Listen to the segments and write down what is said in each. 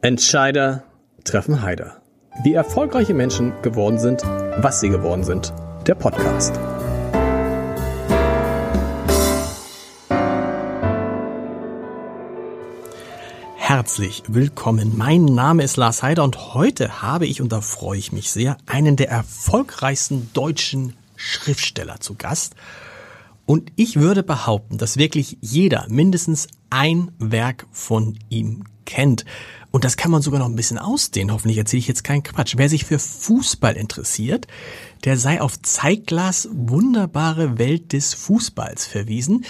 Entscheider treffen Heider. Wie erfolgreiche Menschen geworden sind, was sie geworden sind. Der Podcast. Herzlich willkommen. Mein Name ist Lars Heider und heute habe ich, und da freue ich mich sehr, einen der erfolgreichsten deutschen Schriftsteller zu Gast. Und ich würde behaupten, dass wirklich jeder mindestens ein Werk von ihm kennt. Und das kann man sogar noch ein bisschen ausdehnen. Hoffentlich erzähle ich jetzt keinen Quatsch. Wer sich für Fußball interessiert, der sei auf Zeigglas wunderbare Welt des Fußballs verwiesen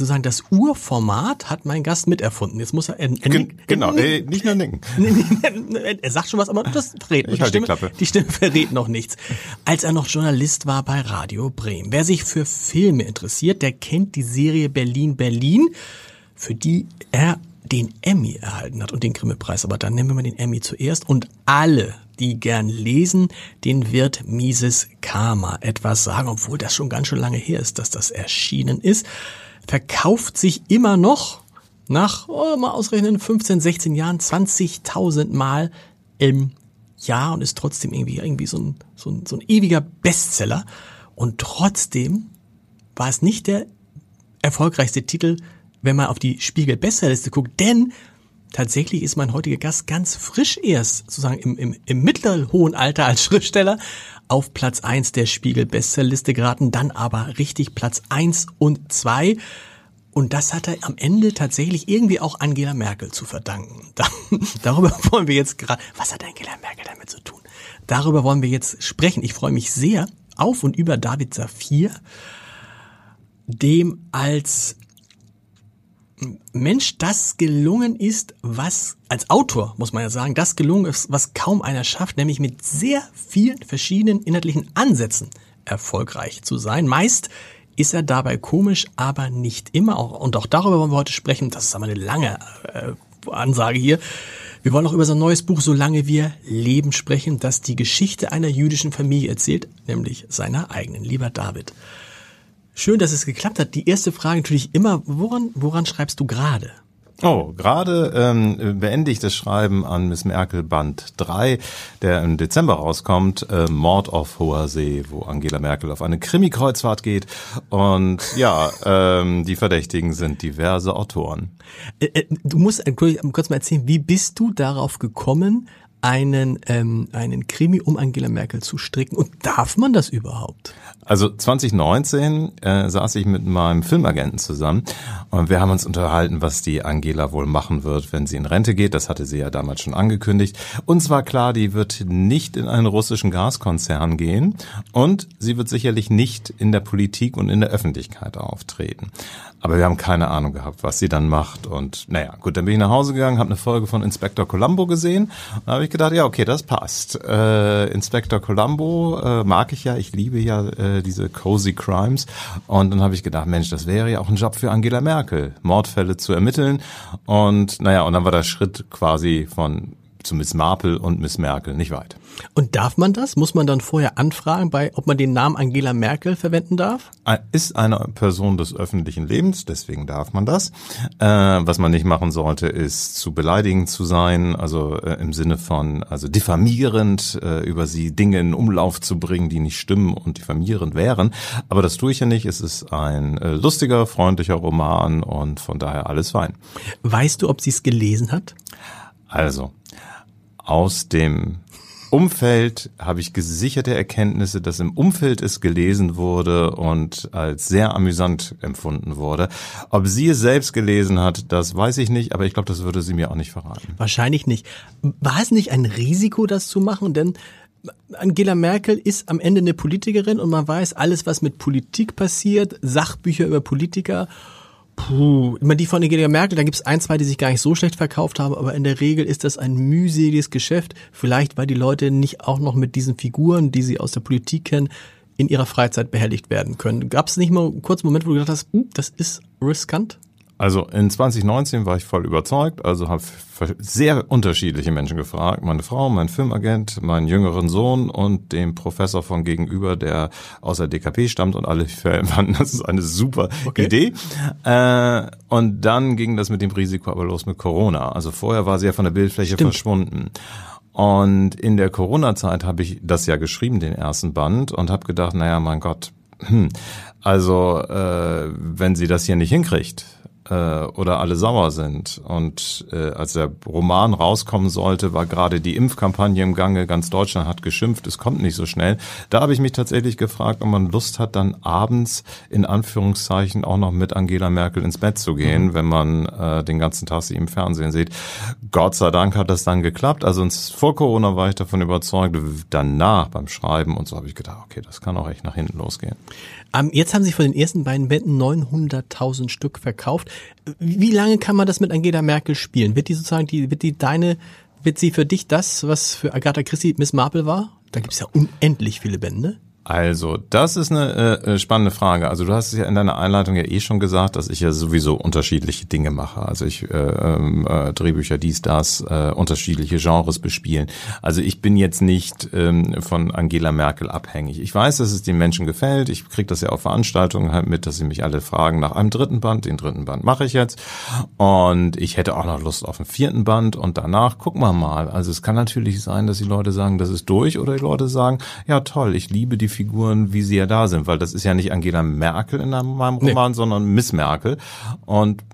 sozusagen das Urformat hat mein Gast miterfunden. Jetzt muss er er, er, genau, äh, nicht nur nicken. er sagt schon was, aber das verrät ich die, halt Stimme, die, Klappe. die Stimme verrät noch nichts. Als er noch Journalist war bei Radio Bremen. Wer sich für Filme interessiert, der kennt die Serie Berlin Berlin, für die er den Emmy erhalten hat und den Grimme-Preis. Aber dann nehmen wir mal den Emmy zuerst. Und alle, die gern lesen, den wird Mises Karma etwas sagen, obwohl das schon ganz schön lange her ist, dass das erschienen ist. Verkauft sich immer noch nach, oh, mal ausrechnen, 15, 16 Jahren 20.000 Mal im Jahr und ist trotzdem irgendwie, irgendwie so ein, so ein, so ein ewiger Bestseller. Und trotzdem war es nicht der erfolgreichste Titel wenn man auf die Spiegel Bestsellerliste guckt, denn tatsächlich ist mein heutiger Gast ganz frisch erst, sozusagen im, im, im mittleren hohen Alter als Schriftsteller, auf Platz eins der Spiegel Bestsellerliste geraten, dann aber richtig Platz eins und zwei. Und das hat er am Ende tatsächlich irgendwie auch Angela Merkel zu verdanken. darüber wollen wir jetzt gerade, was hat Angela Merkel damit zu tun? Darüber wollen wir jetzt sprechen. Ich freue mich sehr auf und über David Safir, dem als Mensch das gelungen ist, was als Autor, muss man ja sagen, das gelungen ist, was kaum einer schafft, nämlich mit sehr vielen verschiedenen inhaltlichen Ansätzen erfolgreich zu sein. Meist ist er dabei komisch, aber nicht immer. Und auch darüber wollen wir heute sprechen. Das ist aber eine lange äh, Ansage hier. Wir wollen auch über sein neues Buch Solange wir leben sprechen, das die Geschichte einer jüdischen Familie erzählt, nämlich seiner eigenen. Lieber David, Schön, dass es geklappt hat. Die erste Frage natürlich immer, woran, woran schreibst du gerade? Oh, gerade ähm, beende ich das Schreiben an Miss Merkel Band 3, der im Dezember rauskommt, äh, Mord auf hoher See, wo Angela Merkel auf eine Krimi-Kreuzfahrt geht. Und ja, ähm, die Verdächtigen sind diverse Autoren. Äh, äh, du musst kurz mal erzählen, wie bist du darauf gekommen, einen, ähm, einen Krimi um Angela Merkel zu stricken. Und darf man das überhaupt? Also 2019 äh, saß ich mit meinem Filmagenten zusammen und wir haben uns unterhalten, was die Angela wohl machen wird, wenn sie in Rente geht. Das hatte sie ja damals schon angekündigt. Und zwar klar, die wird nicht in einen russischen Gaskonzern gehen und sie wird sicherlich nicht in der Politik und in der Öffentlichkeit auftreten. Aber wir haben keine Ahnung gehabt, was sie dann macht. Und naja, gut, dann bin ich nach Hause gegangen, habe eine Folge von Inspector Columbo gesehen. Und da habe ich gedacht, ja, okay, das passt. Äh, Inspector Columbo äh, mag ich ja, ich liebe ja äh, diese cozy Crimes. Und dann habe ich gedacht, Mensch, das wäre ja auch ein Job für Angela Merkel, Mordfälle zu ermitteln. Und naja, und dann war der Schritt quasi von zu Miss Marple und Miss Merkel nicht weit. Und darf man das? Muss man dann vorher anfragen, bei, ob man den Namen Angela Merkel verwenden darf? Ist eine Person des öffentlichen Lebens, deswegen darf man das. Äh, was man nicht machen sollte, ist zu beleidigend zu sein, also äh, im Sinne von, also diffamierend äh, über sie Dinge in Umlauf zu bringen, die nicht stimmen und diffamierend wären. Aber das tue ich ja nicht. Es ist ein äh, lustiger, freundlicher Roman und von daher alles fein. Weißt du, ob sie es gelesen hat? Also, aus dem Umfeld habe ich gesicherte Erkenntnisse, dass im Umfeld es gelesen wurde und als sehr amüsant empfunden wurde. Ob sie es selbst gelesen hat, das weiß ich nicht, aber ich glaube, das würde sie mir auch nicht verraten. Wahrscheinlich nicht. War es nicht ein Risiko, das zu machen? Denn Angela Merkel ist am Ende eine Politikerin und man weiß, alles, was mit Politik passiert, Sachbücher über Politiker Puh, immer die von Angela Merkel, da gibt es ein, zwei, die sich gar nicht so schlecht verkauft haben, aber in der Regel ist das ein mühseliges Geschäft. Vielleicht, weil die Leute nicht auch noch mit diesen Figuren, die sie aus der Politik kennen, in ihrer Freizeit behelligt werden können. Gab es nicht mal einen kurzen Moment, wo du gedacht hast, hm, das ist riskant? Also in 2019 war ich voll überzeugt, also habe sehr unterschiedliche Menschen gefragt. Meine Frau, mein Filmagent, meinen jüngeren Sohn und den Professor von gegenüber, der aus der DKP stammt und alle fanden, das ist eine super okay. Idee. Äh, und dann ging das mit dem Risiko aber los mit Corona. Also vorher war sie ja von der Bildfläche Stimmt. verschwunden. Und in der Corona-Zeit habe ich das ja geschrieben, den ersten Band, und habe gedacht, naja, mein Gott, hm, also äh, wenn sie das hier nicht hinkriegt, äh, oder alle sauer sind. Und äh, als der Roman rauskommen sollte, war gerade die Impfkampagne im Gange. Ganz Deutschland hat geschimpft, es kommt nicht so schnell. Da habe ich mich tatsächlich gefragt, ob man Lust hat, dann abends in Anführungszeichen auch noch mit Angela Merkel ins Bett zu gehen, mhm. wenn man äh, den ganzen Tag sie im Fernsehen sieht. Gott sei Dank hat das dann geklappt. Also vor Corona war ich davon überzeugt. Danach beim Schreiben und so habe ich gedacht, okay, das kann auch echt nach hinten losgehen. Jetzt haben Sie von den ersten beiden Bänden 900.000 Stück verkauft. Wie lange kann man das mit Angela Merkel spielen? Wird die sozusagen, die, wird die deine, wird sie für dich das, was für Agatha Christie Miss Marple war? Da gibt es ja unendlich viele Bände. Also, das ist eine äh, spannende Frage. Also, du hast es ja in deiner Einleitung ja eh schon gesagt, dass ich ja sowieso unterschiedliche Dinge mache. Also, ich äh, äh, Drehbücher dies, das, äh, unterschiedliche Genres bespielen. Also, ich bin jetzt nicht ähm, von Angela Merkel abhängig. Ich weiß, dass es den Menschen gefällt. Ich kriege das ja auf Veranstaltungen halt mit, dass sie mich alle fragen nach einem dritten Band. Den dritten Band mache ich jetzt. Und ich hätte auch noch Lust auf einen vierten Band. Und danach gucken wir mal. Also, es kann natürlich sein, dass die Leute sagen, das ist durch. Oder die Leute sagen, ja toll, ich liebe die Figuren, wie sie ja da sind, weil das ist ja nicht Angela Merkel in meinem Roman, nee. sondern Miss Merkel. Und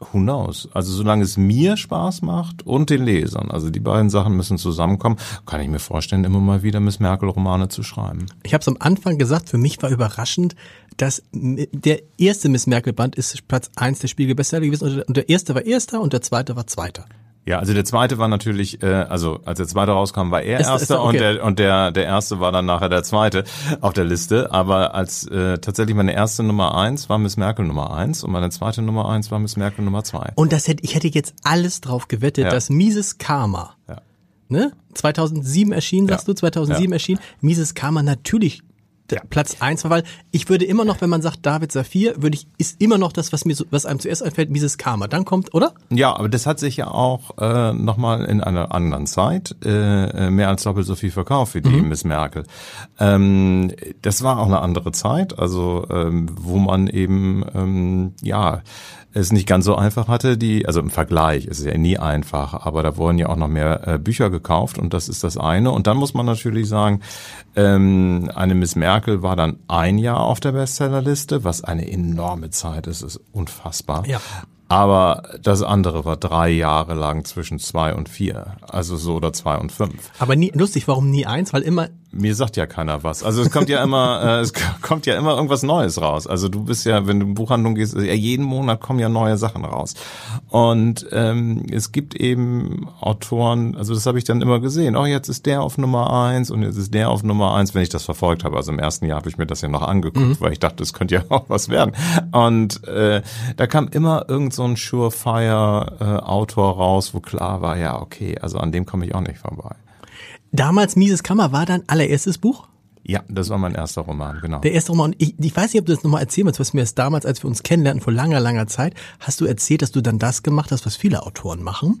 who knows? Also solange es mir Spaß macht und den Lesern, also die beiden Sachen müssen zusammenkommen, kann ich mir vorstellen, immer mal wieder Miss Merkel Romane zu schreiben. Ich habe es am Anfang gesagt, für mich war überraschend, dass der erste Miss Merkel Band ist Platz eins der Spiegel-Bestseller gewesen und der erste war erster und der zweite war zweiter. Ja, also der zweite war natürlich, äh, also als der zweite rauskam, war er ist, erster ist okay. und der und der der erste war dann nachher der zweite auf der Liste. Aber als äh, tatsächlich meine erste Nummer eins war Miss Merkel Nummer eins und meine zweite Nummer eins war Miss Merkel Nummer zwei. Und das hätte ich hätte jetzt alles drauf gewettet, ja. dass Mises Karma, ja. ne, 2007 erschienen, sagst ja. du, 2007 erschienen, Mises Karma natürlich ja. Platz eins war, weil ich würde immer noch, wenn man sagt David Saphir, würde ich, ist immer noch das, was mir so, was einem zuerst einfällt, Mises Karma. Dann kommt, oder? Ja, aber das hat sich ja auch äh, nochmal in einer anderen Zeit äh, mehr als doppelt so viel verkauft wie die mhm. Miss Merkel. Ähm, das war auch eine andere Zeit, also ähm, wo man eben ähm, ja es nicht ganz so einfach hatte, die, also im Vergleich, es ist ja nie einfach, aber da wurden ja auch noch mehr äh, Bücher gekauft und das ist das eine. Und dann muss man natürlich sagen, ähm, eine Miss Merkel war dann ein Jahr auf der Bestsellerliste, was eine enorme Zeit ist, ist unfassbar. Ja. Aber das andere war drei Jahre lang zwischen zwei und vier. Also so oder zwei und fünf. Aber nie, lustig, warum nie eins? Weil immer mir sagt ja keiner was. Also es kommt ja immer, äh, es kommt ja immer irgendwas Neues raus. Also du bist ja, wenn du in Buchhandlung gehst, ja jeden Monat kommen ja neue Sachen raus. Und ähm, es gibt eben Autoren, also das habe ich dann immer gesehen. Oh, jetzt ist der auf Nummer eins und jetzt ist der auf Nummer eins, wenn ich das verfolgt habe. Also im ersten Jahr habe ich mir das ja noch angeguckt, mhm. weil ich dachte, es könnte ja auch was werden. Und äh, da kam immer irgend so ein Surefire-Autor äh, raus, wo klar war, ja okay, also an dem komme ich auch nicht vorbei. Damals Mises Kammer war dein allererstes Buch? Ja, das war mein erster Roman, genau. Der erste Roman. Ich, ich weiß nicht, ob du das nochmal erzählen willst, was mir das damals, als wir uns kennenlernten, vor langer, langer Zeit, hast du erzählt, dass du dann das gemacht hast, was viele Autoren machen.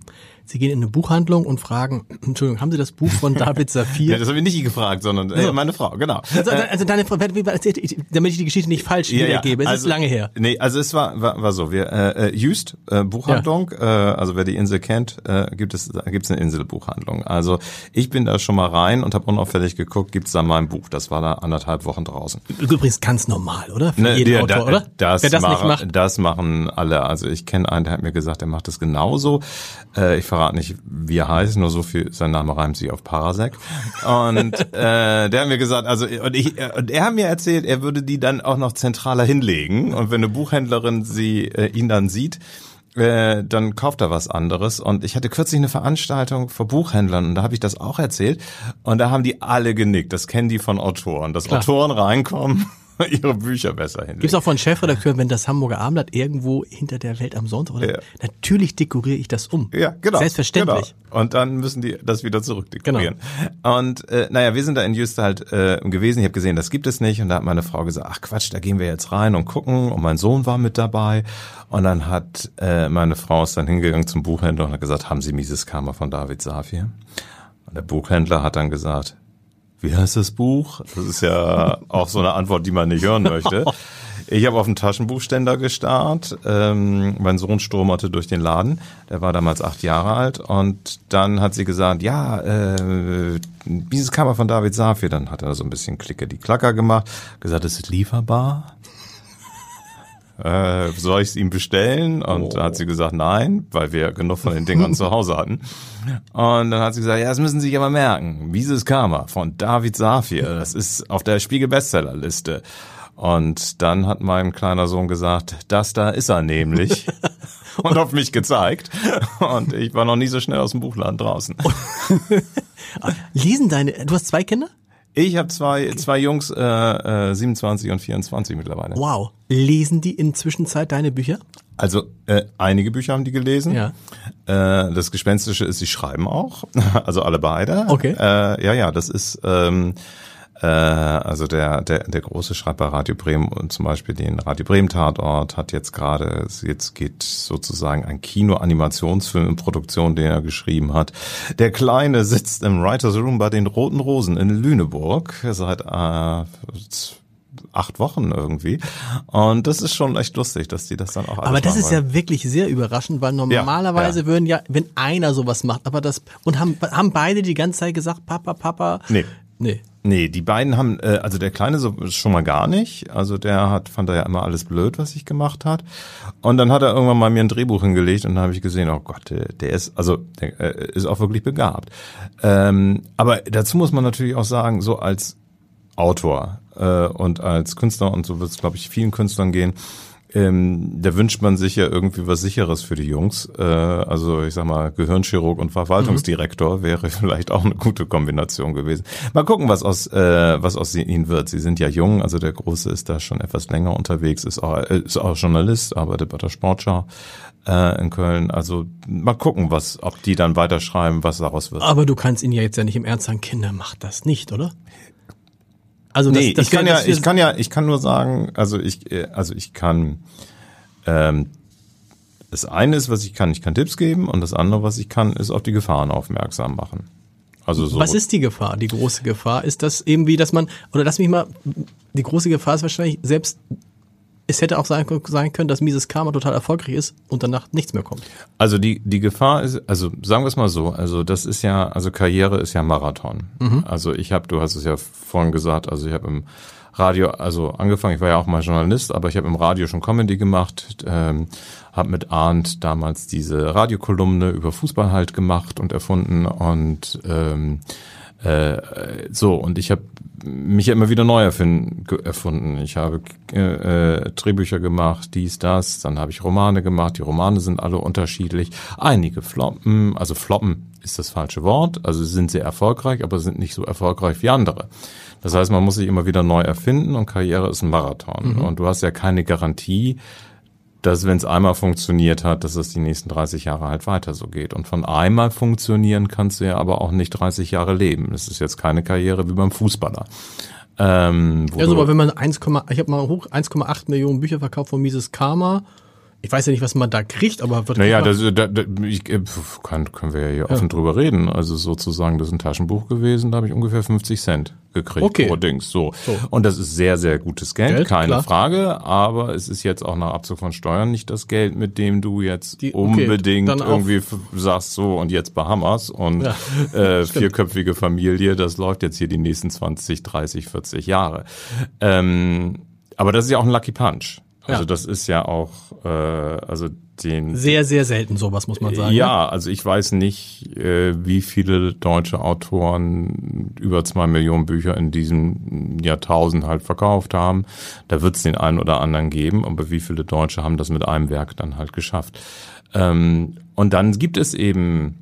Sie gehen in eine Buchhandlung und fragen, Entschuldigung, haben Sie das Buch von David Saphir? ja, das habe ich nicht gefragt, sondern äh, meine Frau, genau. Also, also deine Frau, damit ich die Geschichte nicht falsch ja, wiedergebe, ja, also, es ist lange her. Nee, also es war, war, war so, wir, äh, äh Just, äh, Buchhandlung, ja. äh, also wer die Insel kennt, äh, gibt es gibt's eine Inselbuchhandlung. Also ich bin da schon mal rein und habe unauffällig geguckt, gibt's da mein Buch. Das war da anderthalb Wochen draußen. Übrigens ganz normal, oder? Für ne, jeden der, Autor, da, oder? Das, wer das mach, nicht macht. Das machen alle. Also ich kenne einen, der hat mir gesagt, der macht das genauso. Äh, ich verrate nicht, wie er heißt, nur so viel, sein Name reimt sich auf Parasek. Und äh, der hat mir gesagt, also und, ich, und er hat mir erzählt, er würde die dann auch noch zentraler hinlegen. Und wenn eine Buchhändlerin sie äh, ihn dann sieht, äh, dann kauft er was anderes. Und ich hatte kürzlich eine Veranstaltung vor Buchhändlern und da habe ich das auch erzählt. Und da haben die alle genickt. Das kennen die von Autoren, dass Klar. Autoren reinkommen ihre Bücher besser hinlegen. Gibt's auch von Chefredakteuren, wenn das Hamburger Abendblatt irgendwo hinter der Welt am Sonntag oder Ja. natürlich dekoriere ich das um. Ja, genau. Selbstverständlich. Genau. Und dann müssen die das wieder zurückdekorieren. Und äh, naja, wir sind da in Jüste halt äh, gewesen. Ich habe gesehen, das gibt es nicht. Und da hat meine Frau gesagt, ach Quatsch, da gehen wir jetzt rein und gucken. Und mein Sohn war mit dabei. Und dann hat äh, meine Frau ist dann hingegangen zum Buchhändler und hat gesagt, haben Sie Mises Karma von David Safir? Und der Buchhändler hat dann gesagt, wie heißt das Buch? Das ist ja auch so eine Antwort, die man nicht hören möchte. Ich habe auf den Taschenbuchständer gestarrt. Ähm, mein Sohn stromerte durch den Laden. Der war damals acht Jahre alt. Und dann hat sie gesagt, ja, äh, dieses Cover von David Safir. Dann hat er so ein bisschen Klicke die Klacker gemacht. Gesagt, es ist lieferbar. Äh, soll ich es ihm bestellen? Und da hat sie gesagt, nein, weil wir genug von den Dingern zu Hause hatten. Und dann hat sie gesagt, ja, das müssen Sie sich aber merken. Mises Karma von David Safir. Das ist auf der Spiegel-Bestsellerliste. Und dann hat mein kleiner Sohn gesagt, das da ist er nämlich. und auf mich gezeigt. Und ich war noch nie so schnell aus dem Buchladen draußen. Lesen deine, du hast zwei Kinder? Ich habe zwei, zwei Jungs, äh, äh, 27 und 24 mittlerweile. Wow. Lesen die inzwischen Zeit deine Bücher? Also äh, einige Bücher haben die gelesen. Ja. Äh, das Gespenstische ist, sie schreiben auch. Also alle beide. Okay. Äh, ja, ja, das ist ähm, äh, also der, der, der große schreibt bei Radio Bremen und zum Beispiel den Radio Bremen Tatort hat jetzt gerade, jetzt geht sozusagen ein Kino-Animationsfilm in Produktion, den er geschrieben hat. Der Kleine sitzt im Writers Room bei den Roten Rosen in Lüneburg seit äh, acht Wochen irgendwie. Und das ist schon echt lustig, dass die das dann auch Aber das ist wollen. ja wirklich sehr überraschend, weil normalerweise ja. würden ja, wenn einer sowas macht, aber das, und haben, haben beide die ganze Zeit gesagt, Papa, Papa? Nee. Nee. Nee, die beiden haben, äh, also der Kleine so schon mal gar nicht. Also der hat, fand er ja immer alles blöd, was ich gemacht hat. Und dann hat er irgendwann mal mir ein Drehbuch hingelegt und dann habe ich gesehen, oh Gott, der, der ist, also der äh, ist auch wirklich begabt. Ähm, aber dazu muss man natürlich auch sagen, so als Autor äh, und als Künstler, und so wird es, glaube ich, vielen Künstlern gehen, ähm, da wünscht man sich ja irgendwie was Sicheres für die Jungs. Äh, also ich sag mal, Gehirnchirurg und Verwaltungsdirektor wäre vielleicht auch eine gute Kombination gewesen. Mal gucken, was aus äh, was aus ihnen wird. Sie sind ja jung, also der Große ist da schon etwas länger unterwegs, ist auch, äh, ist auch Journalist, arbeitet bei der Sportschau äh, in Köln. Also mal gucken, was, ob die dann weiterschreiben, was daraus wird. Aber du kannst ihn ja jetzt ja nicht im Ernst sagen, Kinder, macht das nicht, oder? Also das, nee, das ich kann ja, ich kann ja, ich kann nur sagen, also ich, äh, also ich kann, ähm, das eine ist, was ich kann, ich kann Tipps geben und das andere, was ich kann, ist auf die Gefahren aufmerksam machen. Also so. Was ist die Gefahr? Die große Gefahr ist das eben wie, dass man, oder lass mich mal, die große Gefahr ist wahrscheinlich selbst, es hätte auch sein, sein können, dass Mises Karma total erfolgreich ist und danach nichts mehr kommt. Also die, die Gefahr ist, also sagen wir es mal so, also das ist ja, also Karriere ist ja Marathon. Also ich habe, du hast es ja vorhin gesagt, also ich habe im Radio, also angefangen, ich war ja auch mal Journalist, aber ich habe im Radio schon Comedy gemacht, ähm, habe mit Arndt damals diese Radiokolumne über Fußball halt gemacht und erfunden und ähm, äh, so, und ich habe mich ja immer wieder neu erfunden. Ich habe äh, äh, Drehbücher gemacht, dies, das, dann habe ich Romane gemacht. Die Romane sind alle unterschiedlich. Einige floppen, also floppen ist das falsche Wort, also sie sind sehr erfolgreich, aber sind nicht so erfolgreich wie andere. Das heißt, man muss sich immer wieder neu erfinden und Karriere ist ein Marathon. Und du hast ja keine Garantie, dass wenn es einmal funktioniert hat, dass es die nächsten 30 Jahre halt weiter so geht. Und von einmal funktionieren kannst du ja aber auch nicht 30 Jahre leben. Es ist jetzt keine Karriere wie beim Fußballer. Ähm, Also, aber wenn man 1, ich habe mal hoch 1,8 Millionen Bücher verkauft von Mises Karma. Ich weiß ja nicht, was man da kriegt, aber was naja, das, da, da, ich, äh, kann, können wir ja hier offen drüber reden. Also sozusagen, das ist ein Taschenbuch gewesen, da habe ich ungefähr 50 Cent gekriegt Okay. pro Dings. So. So. Und das ist sehr, sehr gutes Geld, Geld, keine klar. Frage. Aber es ist jetzt auch nach Abzug von Steuern nicht das Geld, mit dem du jetzt Die- okay, unbedingt irgendwie sagst so und jetzt Bahamas und Ja, äh, vierköpfige Familie, das läuft jetzt hier die nächsten 20, 30, 40 Jahre. Ähm, aber das ist ja auch ein Lucky Punch. Also Ja. das ist ja auch, äh, also den sehr, sehr selten sowas, muss man sagen. ne? ja, also ich weiß nicht, äh, wie viele deutsche Autoren über zwei Millionen Bücher in diesem Jahrtausend halt verkauft haben. Da wird es den einen oder anderen geben, aber wie viele Deutsche haben das mit einem Werk dann halt geschafft? Ähm, und dann gibt es eben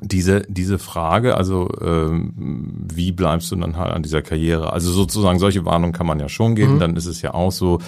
diese, diese Frage, also ähm, wie bleibst du dann halt an dieser Karriere? Also sozusagen solche Warnungen kann man ja schon geben. Mhm. Dann ist es ja auch so,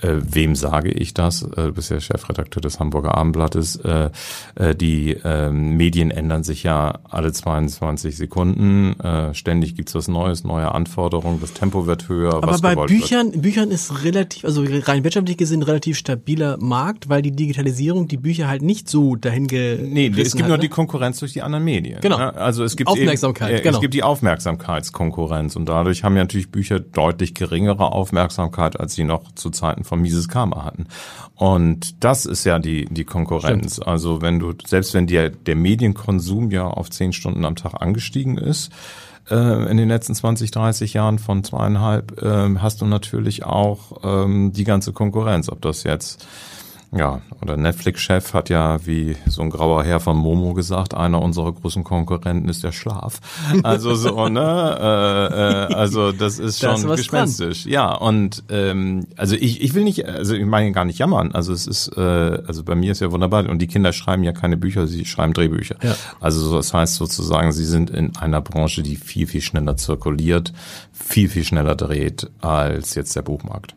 äh, wem sage ich das? Äh, du bist ja Chefredakteur des Hamburger Abendblattes. Äh, äh, die äh, Medien ändern sich ja alle 22 Sekunden. Äh, ständig gibt's was Neues, neue Anforderungen. Das Tempo wird höher. Aber bei Büchern, wird. Büchern ist relativ, also rein wirtschaftlich gesehen relativ stabiler Markt, weil die Digitalisierung die Bücher halt nicht so dahin ge Nee, es gibt hat, nur ne? die Konkurrenz durch die anderen anderen Medien. Genau. Ne? Also es gibt Aufmerksamkeit. Eben, äh, genau. Es gibt die Aufmerksamkeitskonkurrenz und dadurch haben ja natürlich Bücher deutlich geringere Aufmerksamkeit, als sie noch zu Zeiten von Mises Karma hatten. Und das ist ja die die Konkurrenz. Stimmt. Also wenn du selbst wenn dir der Medienkonsum ja auf zehn Stunden am Tag angestiegen ist äh, in den letzten 20, 30 Jahren von zweieinhalb, äh, hast du natürlich auch ähm, die ganze Konkurrenz. Ob das jetzt ja, oder Netflix-Chef hat ja, wie so ein grauer Herr von Momo gesagt, einer unserer großen Konkurrenten ist der Schlaf. Also so, ne? Äh, äh, also das ist schon das gespenstisch. Dran. Ja, und ähm, also ich, ich will nicht, also ich meine gar nicht jammern. Also es ist, äh, also bei mir ist ja wunderbar. Und die Kinder schreiben ja keine Bücher, sie schreiben Drehbücher. Ja. Also das heißt sozusagen, sie sind in einer Branche, die viel, viel schneller zirkuliert, viel, viel schneller dreht als jetzt der Buchmarkt.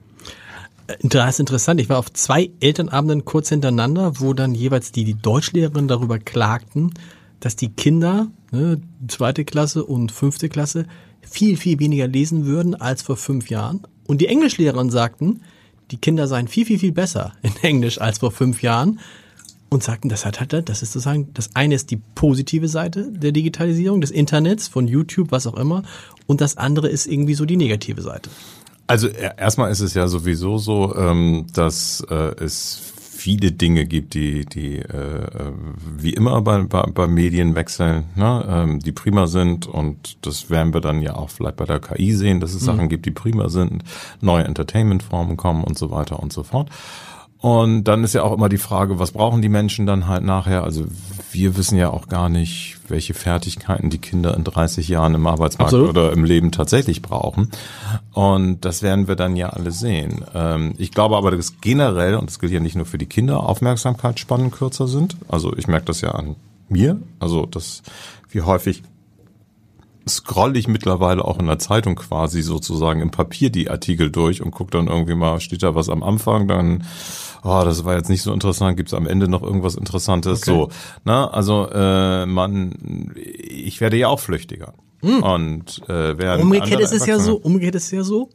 Das ist interessant. Ich war auf zwei Elternabenden kurz hintereinander, wo dann jeweils die, die Deutschlehrerinnen darüber klagten, dass die Kinder, ne, zweite Klasse und fünfte Klasse, viel, viel weniger lesen würden als vor fünf Jahren. Und die Englischlehrerinnen sagten, die Kinder seien viel, viel, viel besser in Englisch als vor fünf Jahren. Und sagten, das hat halt, das ist sozusagen, das eine ist die positive Seite der Digitalisierung, des Internets, von YouTube, was auch immer. Und das andere ist irgendwie so die negative Seite. Also erstmal ist es ja sowieso so, ähm, dass äh, es viele Dinge gibt, die, die äh, wie immer bei, bei, bei Medien wechseln, ne? ähm, die prima sind und das werden wir dann ja auch vielleicht bei der KI sehen, dass es mhm. Sachen gibt, die prima sind, neue Entertainmentformen kommen und so weiter und so fort. Und dann ist ja auch immer die Frage, was brauchen die Menschen dann halt nachher? Also wir wissen ja auch gar nicht, welche Fertigkeiten die Kinder in 30 Jahren im Arbeitsmarkt Absolut. oder im Leben tatsächlich brauchen. Und das werden wir dann ja alle sehen. Ähm, ich glaube aber, dass generell, und das gilt ja nicht nur für die Kinder, Aufmerksamkeitsspannen kürzer sind. Also ich merke das ja an mir. Also das, wie häufig scroll ich mittlerweile auch in der Zeitung quasi sozusagen im Papier die Artikel durch und gucke dann irgendwie mal, steht da was am Anfang, dann oh, das war jetzt nicht so interessant, gibt es am Ende noch irgendwas Interessantes? Okay. So, ne? Also äh, man, ich werde ja auch flüchtiger. Hm. Und äh, werden umgekehrt ist es ja so, umgekehrt ist es ja so,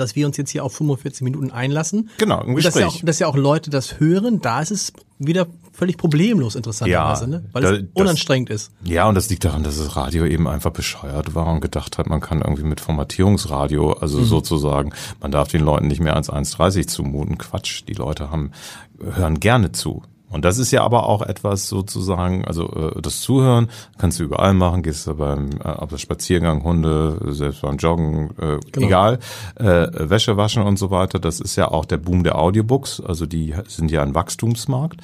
dass wir uns jetzt hier auf 45 Minuten einlassen. Genau, ein Gespräch. Dass ja, auch, dass ja auch Leute das hören, da ist es wieder völlig problemlos interessanterweise, ja, ne? weil da, es unanstrengend das, ist. Ja, und das liegt daran, dass das Radio eben einfach bescheuert war und gedacht hat, man kann irgendwie mit Formatierungsradio, also mhm. sozusagen, man darf den Leuten nicht mehr als 1,30 zumuten. Quatsch, die Leute haben hören gerne zu. Und das ist ja aber auch etwas sozusagen, also äh, das Zuhören kannst du überall machen, gehst du beim äh, ob das Spaziergang, Hunde, selbst beim Joggen, äh, genau. egal, äh, Wäsche waschen und so weiter. Das ist ja auch der Boom der Audiobooks, also die sind ja ein Wachstumsmarkt.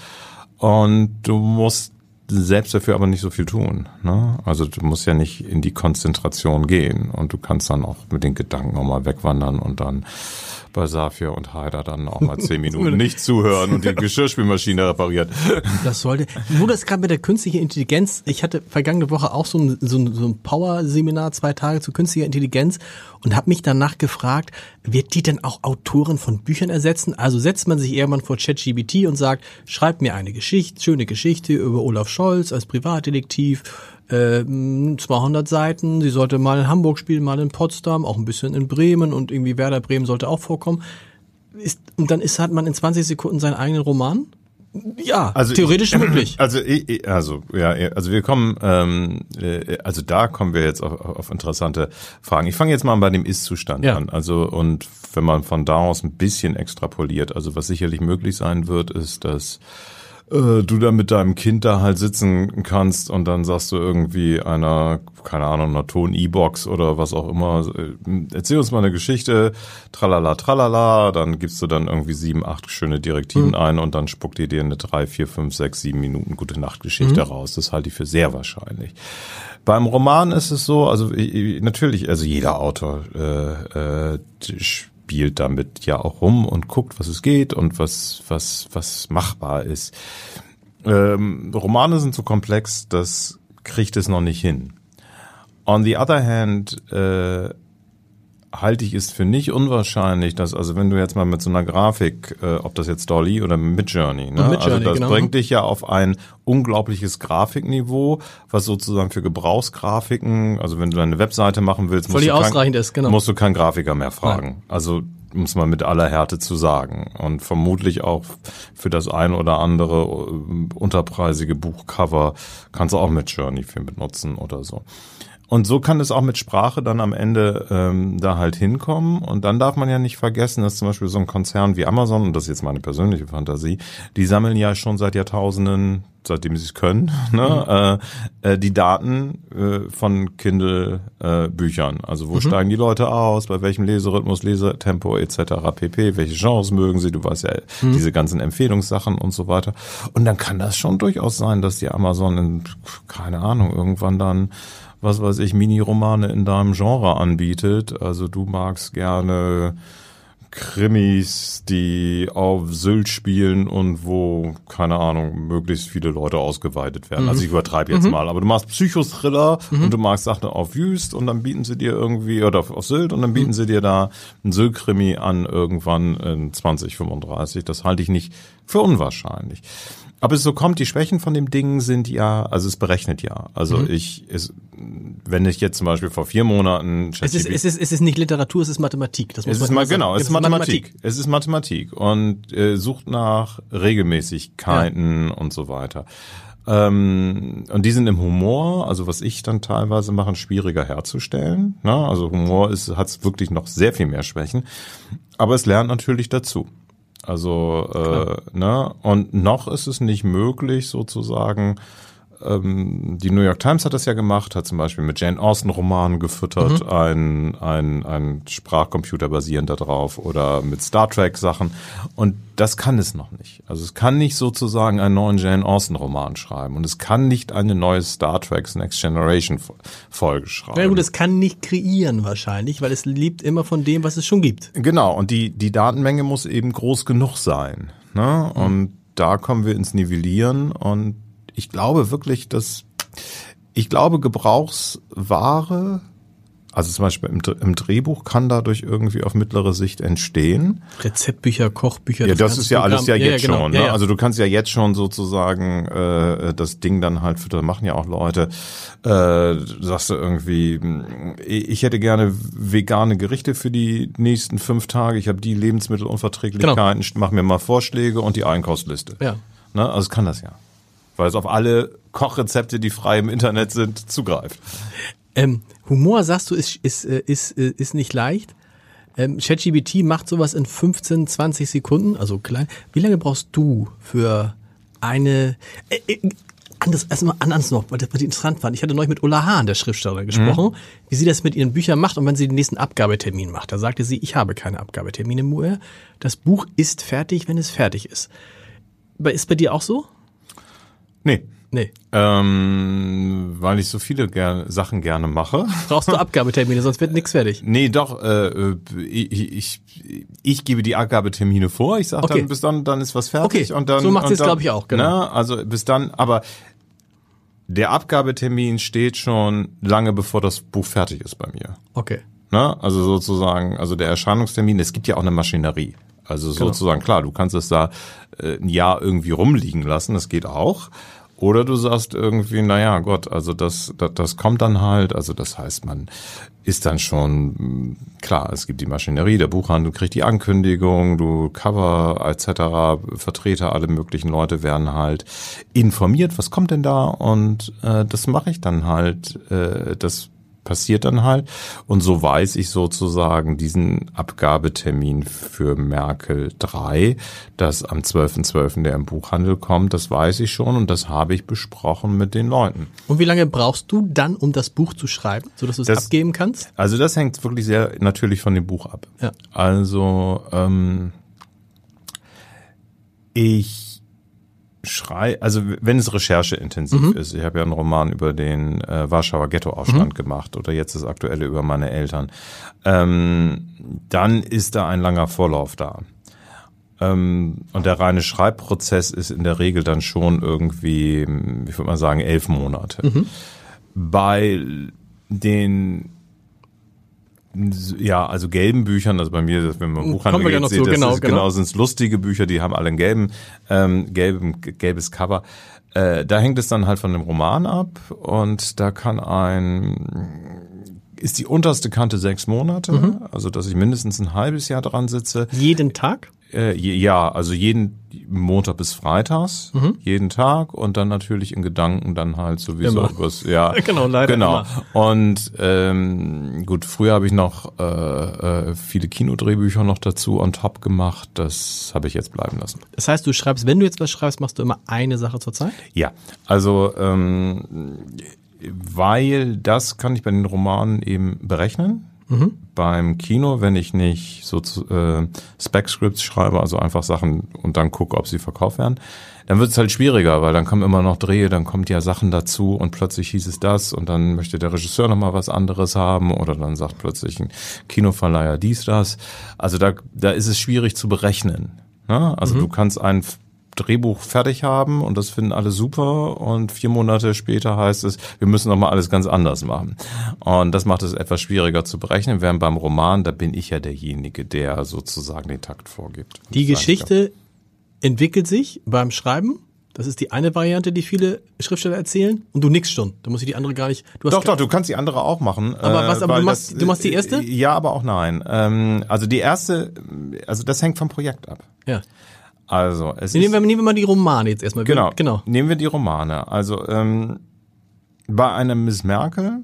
Und du musst selbst dafür aber nicht so viel tun. Ne? Also du musst ja nicht in die Konzentration gehen und du kannst dann auch mit den Gedanken auch mal wegwandern und dann bei Safir und Haider dann auch mal zehn Minuten nicht zuhören und die Geschirrspülmaschine repariert. Das sollte, wo das gerade mit der künstlichen Intelligenz, ich hatte vergangene Woche auch so ein, so ein, so ein Power-Seminar, zwei Tage zu künstlicher Intelligenz und habe mich danach gefragt, wird die denn auch Autoren von Büchern ersetzen? Also setzt man sich irgendwann vor ChatGBT und sagt, schreib mir eine Geschichte, schöne Geschichte über Olaf Scholz als Privatdetektiv, äh, 200 Seiten. Sie sollte mal in Hamburg spielen, mal in Potsdam, auch ein bisschen in Bremen und irgendwie Werder Bremen sollte auch vorkommen. Ist, und dann ist, hat man in 20 Sekunden seinen eigenen Roman. Ja, also theoretisch ich, möglich. Also, also ja, also wir kommen, ähm, äh, also da kommen wir jetzt auf, auf interessante Fragen. Ich fange jetzt mal bei dem Ist-Zustand ja. an. Also und wenn man von da aus ein bisschen extrapoliert, also was sicherlich möglich sein wird, ist, dass äh, du da mit deinem Kind da halt sitzen kannst und dann sagst du irgendwie einer, keine Ahnung, einer Ton-E-Box oder was auch immer, äh, erzähl uns mal eine Geschichte, tralala, tralala, dann gibst du dann irgendwie sieben, acht schöne Direktiven mhm. ein und dann spuckt ihr dir eine drei, vier, fünf, sechs, sieben Minuten gute Nachtgeschichte mhm. raus. Das halte ich für sehr wahrscheinlich. Beim Roman ist es so, also natürlich, also jeder Autor äh, äh, spielt damit ja auch rum und guckt, was es geht und was, was, was machbar ist. Ähm, Romane sind so komplex, dass kriegt es noch nicht hin. On the other hand, äh, halte ich es für nicht unwahrscheinlich, dass, also wenn du jetzt mal mit so einer Grafik, äh, ob das jetzt Dolly oder Midjourney, ne? Midjourney, also das genau. bringt dich ja auf ein unglaubliches Grafikniveau, was sozusagen für Gebrauchsgrafiken, also wenn du deine Webseite machen willst, musst, du, kein, ist, genau. musst du keinen Grafiker mehr fragen. Also muss man mit aller Härte zu sagen. Und vermutlich auch für das ein oder andere äh, unterpreisige Buchcover kannst du auch Midjourney für benutzen oder so. Und so kann es auch mit Sprache dann am Ende ähm, da halt hinkommen. Und dann darf man ja nicht vergessen, dass zum Beispiel so ein Konzern wie Amazon, und das ist jetzt meine persönliche Fantasie, die sammeln ja schon seit Jahrtausenden, seitdem sie es können, ne, äh, äh, die Daten äh, von Kindle-Büchern. also wo steigen die Leute aus, bei welchem Leserhythmus, Lesetempo etc. pp, welche Genres mögen sie, du weißt ja diese ganzen Empfehlungssachen und so weiter. Und dann kann das schon durchaus sein, dass die Amazon in, keine Ahnung, irgendwann dann was weiß ich, Mini-Romane in deinem Genre anbietet. Also du magst gerne Krimis, die auf Sylt spielen und wo, keine Ahnung, möglichst viele Leute ausgeweitet werden. Also ich übertreibe jetzt mal, aber du machst Psychothriller und du magst Sachen auf Wüst und dann bieten sie dir irgendwie, oder auf, Sylt und dann bieten sie dir da einen Sylt-Krimi an irgendwann in 2035. Das halte ich nicht für unwahrscheinlich. Aber es so kommt, die Schwächen von dem Ding sind ja, also es berechnet ja. Also ich, es, wenn ich jetzt zum Beispiel vor vier Monaten Es ist, es, ist, es ist nicht Literatur, es ist Mathematik. Das muss es man ist mal genau, es ist Mathematik. Es ist Mathematik und äh, sucht nach Regelmäßigkeiten und so weiter. Ähm, und die sind im Humor, also was ich dann teilweise mache, schwieriger herzustellen. Ne? Also Humor ist hat wirklich noch sehr viel mehr Schwächen, aber es lernt natürlich dazu. Also äh, ne? Und noch ist es nicht möglich sozusagen ähm, die New York Times hat das ja gemacht, hat zum Beispiel mit Jane Austen Romanen gefüttert, Mhm. ein, ein, ein Sprachcomputer basierend darauf oder mit Star Trek Sachen. Und das kann es noch nicht. Also es kann nicht sozusagen einen neuen Jane Austen Roman schreiben und es kann nicht eine neue Star Trek Next Generation Folge schreiben. Ja gut, es kann nicht kreieren wahrscheinlich, weil es lebt immer von dem, was es schon gibt. Genau, und die, die Datenmenge muss eben groß genug sein. Ne? Und da kommen wir ins Nivellieren und ich glaube wirklich, dass ich glaube, Gebrauchsware, also zum Beispiel im, im Drehbuch kann dadurch irgendwie auf mittlere Sicht entstehen. Rezeptbücher, Kochbücher. Ja, das ganze ist ja alles ja jetzt genau. schon. Ja, Ne? ja. Also du kannst ja jetzt schon sozusagen äh, das Ding dann halt für, das machen ja auch Leute, äh, sagst du irgendwie, mh, ich hätte gerne vegane Gerichte für die nächsten fünf Tage. Ich habe die Lebensmittelunverträglichkeiten, mach mir mal Vorschläge und die Einkaufsliste. Ja. Ne? Also kann das ja. Weil es auf alle Kochrezepte, die frei im Internet sind, zugreift. Ähm, Humor, sagst du, ist, ist, äh, ist, äh, ist nicht leicht. Ähm, ChatGPT macht sowas in 15, 20 Sekunden, also klein. Wie lange brauchst du für eine... Äh, äh, anders, erstmal anders noch, weil das was ich interessant fand. Ich hatte neulich mit Ulla Hahn, der Schriftstellerin, gesprochen, wie sie das mit ihren Büchern macht und wenn sie den nächsten Abgabetermin macht. Da sagte sie, ich habe keine Abgabetermine mehr. Das Buch ist fertig, wenn es fertig ist. Ist bei dir auch so? Nee. Nee. Ähm, weil ich so viele ger Sachen gerne mache. Brauchst du Abgabetermine, sonst wird nichts fertig. Nee, doch, äh, äh, ich, ich, ich gebe die Abgabetermine vor. Ich sage Okay. dann, bis dann, dann ist was fertig. Okay, und dann, so macht und sie's, dann- glaub ich, auch, genau. Ne, also bis dann, aber der Abgabetermin steht schon lange bevor das Buch fertig ist bei mir. Okay. Ne? Also sozusagen, also der Erscheinungstermin, es gibt ja auch eine Maschinerie. Also Genau. sozusagen, klar, du kannst es da äh, ein Jahr irgendwie rumliegen lassen, das geht auch. Oder du sagst irgendwie, naja, Gott, also das, das, das kommt dann halt, also das heißt, man ist dann schon, mh, klar, es gibt die Maschinerie, der Buchhandel kriegt die Ankündigung, du Cover etc., Vertreter, alle möglichen Leute werden halt informiert, was kommt denn da und äh, das mache ich dann halt, äh, das passiert dann halt. Und so weiß ich sozusagen diesen Abgabetermin für Merkel 3, das am 12.12., der im Buchhandel kommt, das weiß ich schon und das habe ich besprochen mit den Leuten. Und wie lange brauchst du dann, um das Buch zu schreiben, sodass du es Das- abgeben kannst? Also das hängt wirklich sehr natürlich von dem Buch ab. Ja. Also ähm, ich schrei, also wenn es rechercheintensiv Mhm. ist, ich habe ja einen Roman über den äh, Warschauer Ghettoaufstand Mhm. gemacht oder jetzt das aktuelle über meine Eltern, ähm, dann ist da ein langer Vorlauf da. Ähm, und der reine Schreibprozess ist in der Regel dann schon irgendwie, ich würde mal sagen, elf Monate. Mhm. Bei den ja, also gelben Büchern, also bei mir, wenn man Buchhandel wir ja geht, noch sieht, zu, das genau, ist, genau. genau, sind es lustige Bücher, die haben alle ein gelben, ähm, gelben, gelbes Cover. Äh, da hängt es dann halt von dem Roman ab und da kann ein ist die unterste Kante sechs Monate, Mhm. also dass ich mindestens ein halbes Jahr dran sitze. Jeden Tag? Äh, ja, also jeden Montag bis Freitags, Mhm. jeden Tag und dann natürlich in Gedanken dann halt sowieso Immer. übers, ja, Genau, leider genau. immer. Und ähm, gut, früher habe ich noch äh, äh, viele Kinodrehbücher noch dazu on top gemacht. Das habe ich jetzt bleiben lassen. Das heißt, du schreibst, wenn du jetzt was schreibst, machst du immer eine Sache zur Zeit? Ja, also ähm, weil das kann ich bei den Romanen eben berechnen. Beim Kino, wenn ich nicht so äh, Spec-Scripts schreibe, also einfach Sachen und dann gucke, ob sie verkauft werden, dann wird es halt schwieriger, weil dann kommen immer noch Drehe, dann kommt ja Sachen dazu und plötzlich hieß es das und dann möchte der Regisseur nochmal was anderes haben oder dann sagt plötzlich ein Kinoverleiher dies, das. Also da, da ist es schwierig zu berechnen. Ne? Also du kannst ein Drehbuch fertig haben und das finden alle super und vier Monate später heißt es, wir müssen noch mal alles ganz anders machen. Und das macht es etwas schwieriger zu berechnen, während beim Roman, da bin ich ja derjenige, der sozusagen den Takt vorgibt. Die Das Geschichte entwickelt sich beim Schreiben. Das ist die eine Variante, die viele Schriftsteller erzählen. Und du nix schon. Da muss ich die andere gar nicht. Du hast Doch, doch, du kannst die andere auch machen. Aber äh, was, aber weil du machst- du machst die erste? äh, Ja, aber auch nein. Ähm, also die erste, also das hängt vom Projekt ab. Ja. Also es Nehmen ist, wir, nehmen wir mal die Romane jetzt erstmal. Genau. Genau. Nehmen wir die Romane. Also ähm, bei einer Miss Merkel,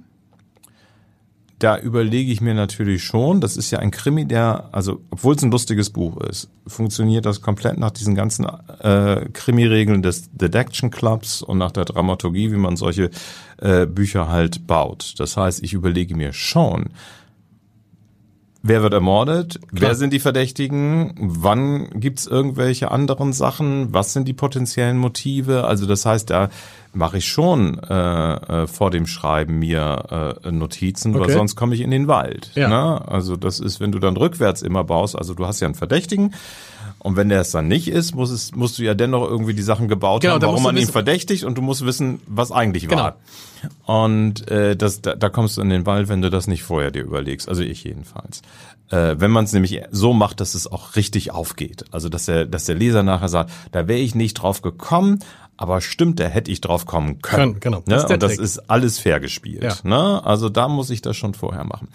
da überlege ich mir natürlich schon, das ist ja ein Krimi, der, also obwohl es ein lustiges Buch ist, funktioniert das komplett nach diesen ganzen äh, Krimi-Regeln des Detection Clubs und nach der Dramaturgie, wie man solche äh, Bücher halt baut. Das heißt, ich überlege mir schon, Wer wird ermordet? Wer sind die Verdächtigen? Wann gibt's irgendwelche anderen Sachen? Was sind die potenziellen Motive? Also das heißt, da mache ich schon äh, äh, vor dem Schreiben mir äh, Notizen, weil Okay. sonst komme ich in den Wald. Ja. Ne? Also das ist, wenn du dann rückwärts immer baust, also du hast ja einen Verdächtigen und wenn der es dann nicht ist, muss es, musst du ja dennoch irgendwie die Sachen gebaut Genau, haben, warum man ihn verdächtigt und du musst wissen, was eigentlich Genau. war. Und äh, das, da, da kommst du in den Wald, wenn du das nicht vorher dir überlegst. Also ich jedenfalls. Äh, wenn man es nämlich so macht, dass es auch richtig aufgeht. Also dass der, dass der Leser nachher sagt, da wäre ich nicht drauf gekommen, aber stimmt, da hätte ich drauf kommen können. Können, genau. Das Ne? ist der Und das Trick. ist alles fair gespielt. Ja. Ne? Also da muss ich das schon vorher machen.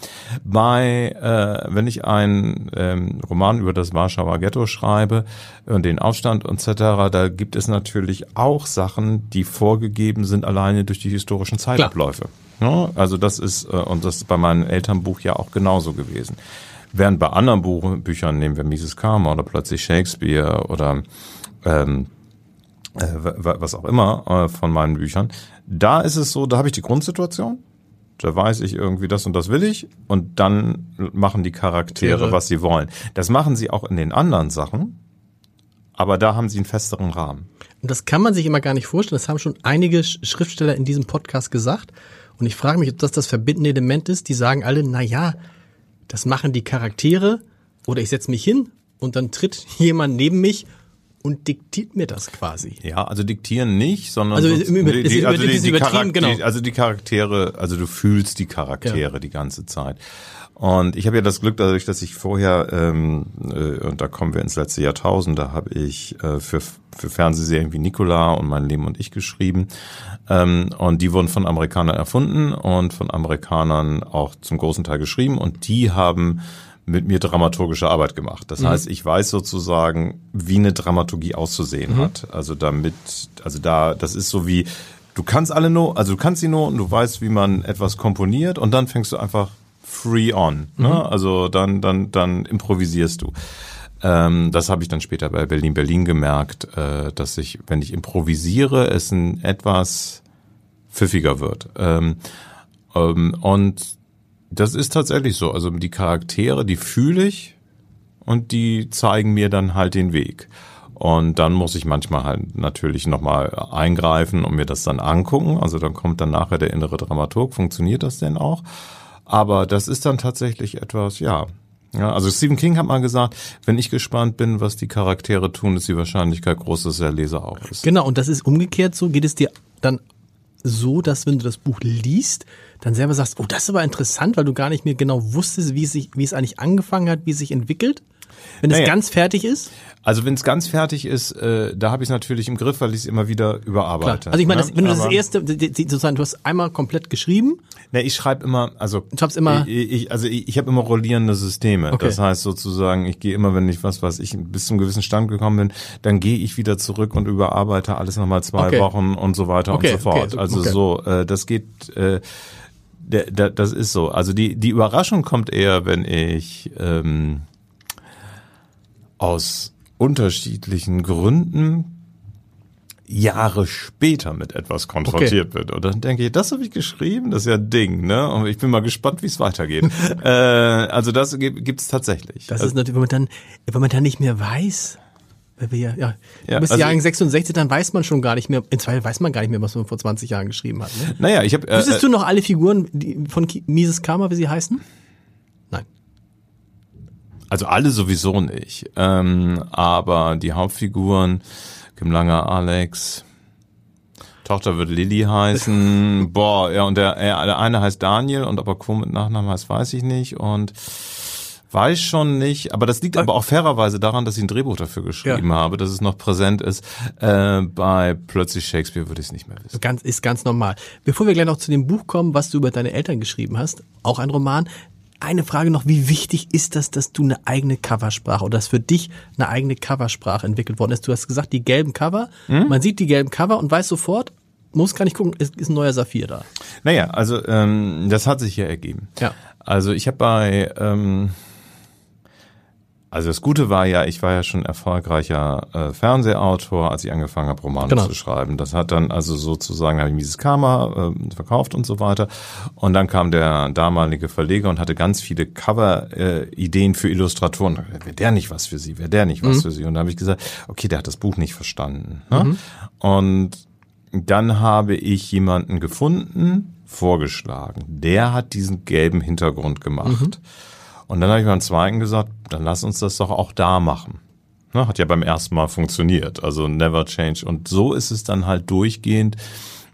Bei, äh, wenn ich einen ähm, Roman über das Warschauer Ghetto schreibe und den Aufstand etc., da gibt es natürlich auch Sachen, die vorgegeben sind alleine durch die historischen Zeitabläufe. Ne? Also das ist, äh, und das ist bei meinem Elternbuch ja auch genauso gewesen. Während bei anderen Buch, Büchern nehmen wir Mises Karma oder plötzlich Shakespeare oder ähm, äh, wa- was auch immer äh, von meinen Büchern. Da ist es so, da habe ich die Grundsituation. Da weiß ich irgendwie das und das will ich und dann machen die Charaktere, Tiere. was sie wollen. Das machen sie auch in den anderen Sachen, aber da haben sie einen festeren Rahmen. Und das kann man sich immer gar nicht vorstellen. Das haben schon einige Sch- Schriftsteller in diesem Podcast gesagt. Und ich frage mich, ob das das verbindende Element ist. Die sagen alle, na ja, das machen die Charaktere. Oder ich setze mich hin und dann tritt jemand neben mich und diktiert mir das quasi. Ja, also diktieren nicht, sondern Also so- im Über- die- die- also die- die übertrieben, Charak- genau. Also die Charaktere, also du fühlst die Charaktere die ganze Zeit. Und ich habe ja das Glück, dadurch, dass ich vorher, ähm, äh, und da kommen wir ins letzte Jahrtausend, da habe ich äh, für, für Fernsehserien wie Nicola und Mein Leben und ich geschrieben. Ähm, und die wurden von Amerikanern erfunden und von Amerikanern auch zum großen Teil geschrieben. Und die haben mit mir dramaturgische Arbeit gemacht. Das heißt, ich weiß sozusagen, wie eine Dramaturgie auszusehen hat. Also damit, also da, das ist so wie, du kannst alle Noten, also du kannst die Noten, du weißt, wie man etwas komponiert und dann fängst du einfach free on. Ne? Also dann, dann, dann improvisierst du. Ähm, das habe ich dann später bei Berlin Berlin gemerkt, äh, dass ich, wenn ich improvisiere, es ein etwas pfiffiger wird. Ähm, ähm, und das ist tatsächlich so. Also die Charaktere, die fühle ich und die zeigen mir dann halt den Weg. Und dann muss ich manchmal halt natürlich nochmal eingreifen und mir das dann angucken. Also dann kommt dann nachher der innere Dramaturg. Funktioniert das denn auch? Aber das ist dann tatsächlich etwas, ja, Ja, also Stephen King hat mal gesagt, wenn ich gespannt bin, was die Charaktere tun, ist die Wahrscheinlichkeit groß, dass der Leser auch ist. Genau, und das ist umgekehrt so. Geht es dir dann so, dass wenn du das Buch liest, dann selber sagst, oh, das ist aber interessant, weil du gar nicht mehr genau wusstest, wie es sich, wie es eigentlich angefangen hat, wie es sich entwickelt? Wenn es Naja. ganz fertig ist? Also wenn es ganz fertig ist, äh, da habe ich es natürlich im Griff, weil ich es immer wieder Klar. überarbeite. Also ich meine, ne? wenn du das erste, sozusagen, du hast einmal komplett geschrieben, Ne, ich schreibe immer, also Du schreibst immer- ich, ich, also ich, ich habe immer rollierende Systeme. Okay. Das heißt sozusagen, ich gehe immer, wenn ich was, was ich bis zum gewissen Stand gekommen bin, dann gehe ich wieder zurück und überarbeite alles nochmal zwei Okay. Wochen und so weiter Okay, und so fort. Also so, äh, das geht, äh, das ist so. Also die die Überraschung kommt eher, wenn ich ähm, aus unterschiedlichen Gründen Jahre später mit etwas konfrontiert wird. Und dann denke ich, das habe ich geschrieben, das ist ja ein Ding, ne? Und ich bin mal gespannt, wie es weitergeht. äh, also das gibt es tatsächlich. das also, ist natürlich, wenn man dann, wenn man dann nicht mehr weiß, weil wir ja, ja, Ja, du bist also ich- 66, dann weiß man schon gar nicht mehr, in zwei weiß man gar nicht mehr, was man vor 20 Jahren geschrieben hat. Ne? naja, ich habe äh, Wüsstest du noch alle Figuren die, von Mises Karma, wie sie heißen? Also alle sowieso nicht. Ähm, aber die Hauptfiguren, Kim Langer, Alex, Tochter wird Lilly heißen. Boah, ja, und der, er, der eine heißt Daniel und ob er Co mit Nachnamen heißt, weiß ich nicht. Und weiß schon nicht, aber das liegt aber auch fairerweise daran, dass ich ein Drehbuch dafür geschrieben Ja. habe, dass es noch präsent ist. Äh, bei Plötzlich Shakespeare würde ich es nicht mehr wissen. Ganz, ist ganz normal. Bevor wir gleich noch zu dem Buch kommen, was du über deine Eltern geschrieben hast, auch ein Roman. Eine Frage noch, wie wichtig ist das, dass du eine eigene Coversprache oder dass für dich eine eigene Coversprache entwickelt worden ist? Du hast gesagt, die gelben Cover, Hm? man sieht die gelben Cover und weiß sofort, muss gar nicht gucken, es ist ein neuer Saphir da. Naja, also ähm, das hat sich ja ergeben. Ja. Also ich habe bei, ähm, also das Gute war ja, ich war ja schon erfolgreicher äh, Fernsehautor, als ich angefangen habe, Romane Genau. zu schreiben. Das hat dann also sozusagen, habe ich Mises Karma äh, verkauft und so weiter. Und dann kam der damalige Verleger und hatte ganz viele Cover-Ideen für Illustratoren. Wäre der nicht was für sie? Wäre der nicht was für sie? Und da habe ich gesagt, okay, der hat das Buch nicht verstanden. Ne? Und dann habe ich jemanden gefunden, vorgeschlagen. Der hat diesen gelben Hintergrund gemacht. Und dann habe ich beim zweiten gesagt, dann lass uns das doch auch da machen. Ne, hat ja beim ersten Mal funktioniert. Also never change. Und so ist es dann halt durchgehend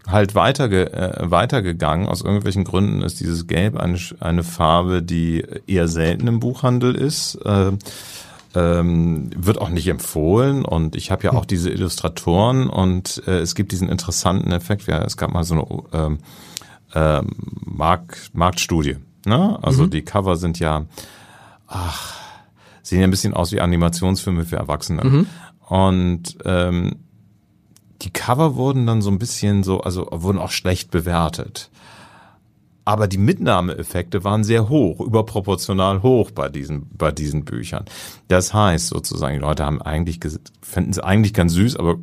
halt weiterge äh, weitergegangen. Aus irgendwelchen Gründen ist dieses Gelb eine, eine Farbe, die eher selten im Buchhandel ist. Äh, ähm, wird auch nicht empfohlen und ich habe ja auch diese Illustratoren und äh, es gibt diesen interessanten Effekt. Ja, es gab mal so eine ähm, ähm, Markt, Marktstudie. Ne? Also die Cover sind ja, ach, sehen ja ein bisschen aus wie Animationsfilme für Erwachsene. Und ähm, die Cover wurden dann so ein bisschen so, also wurden auch schlecht bewertet. Aber die Mitnahmeeffekte waren sehr hoch, überproportional hoch bei diesen, bei diesen Büchern. Das heißt sozusagen, die Leute haben eigentlich, fänden es eigentlich ganz süß, aber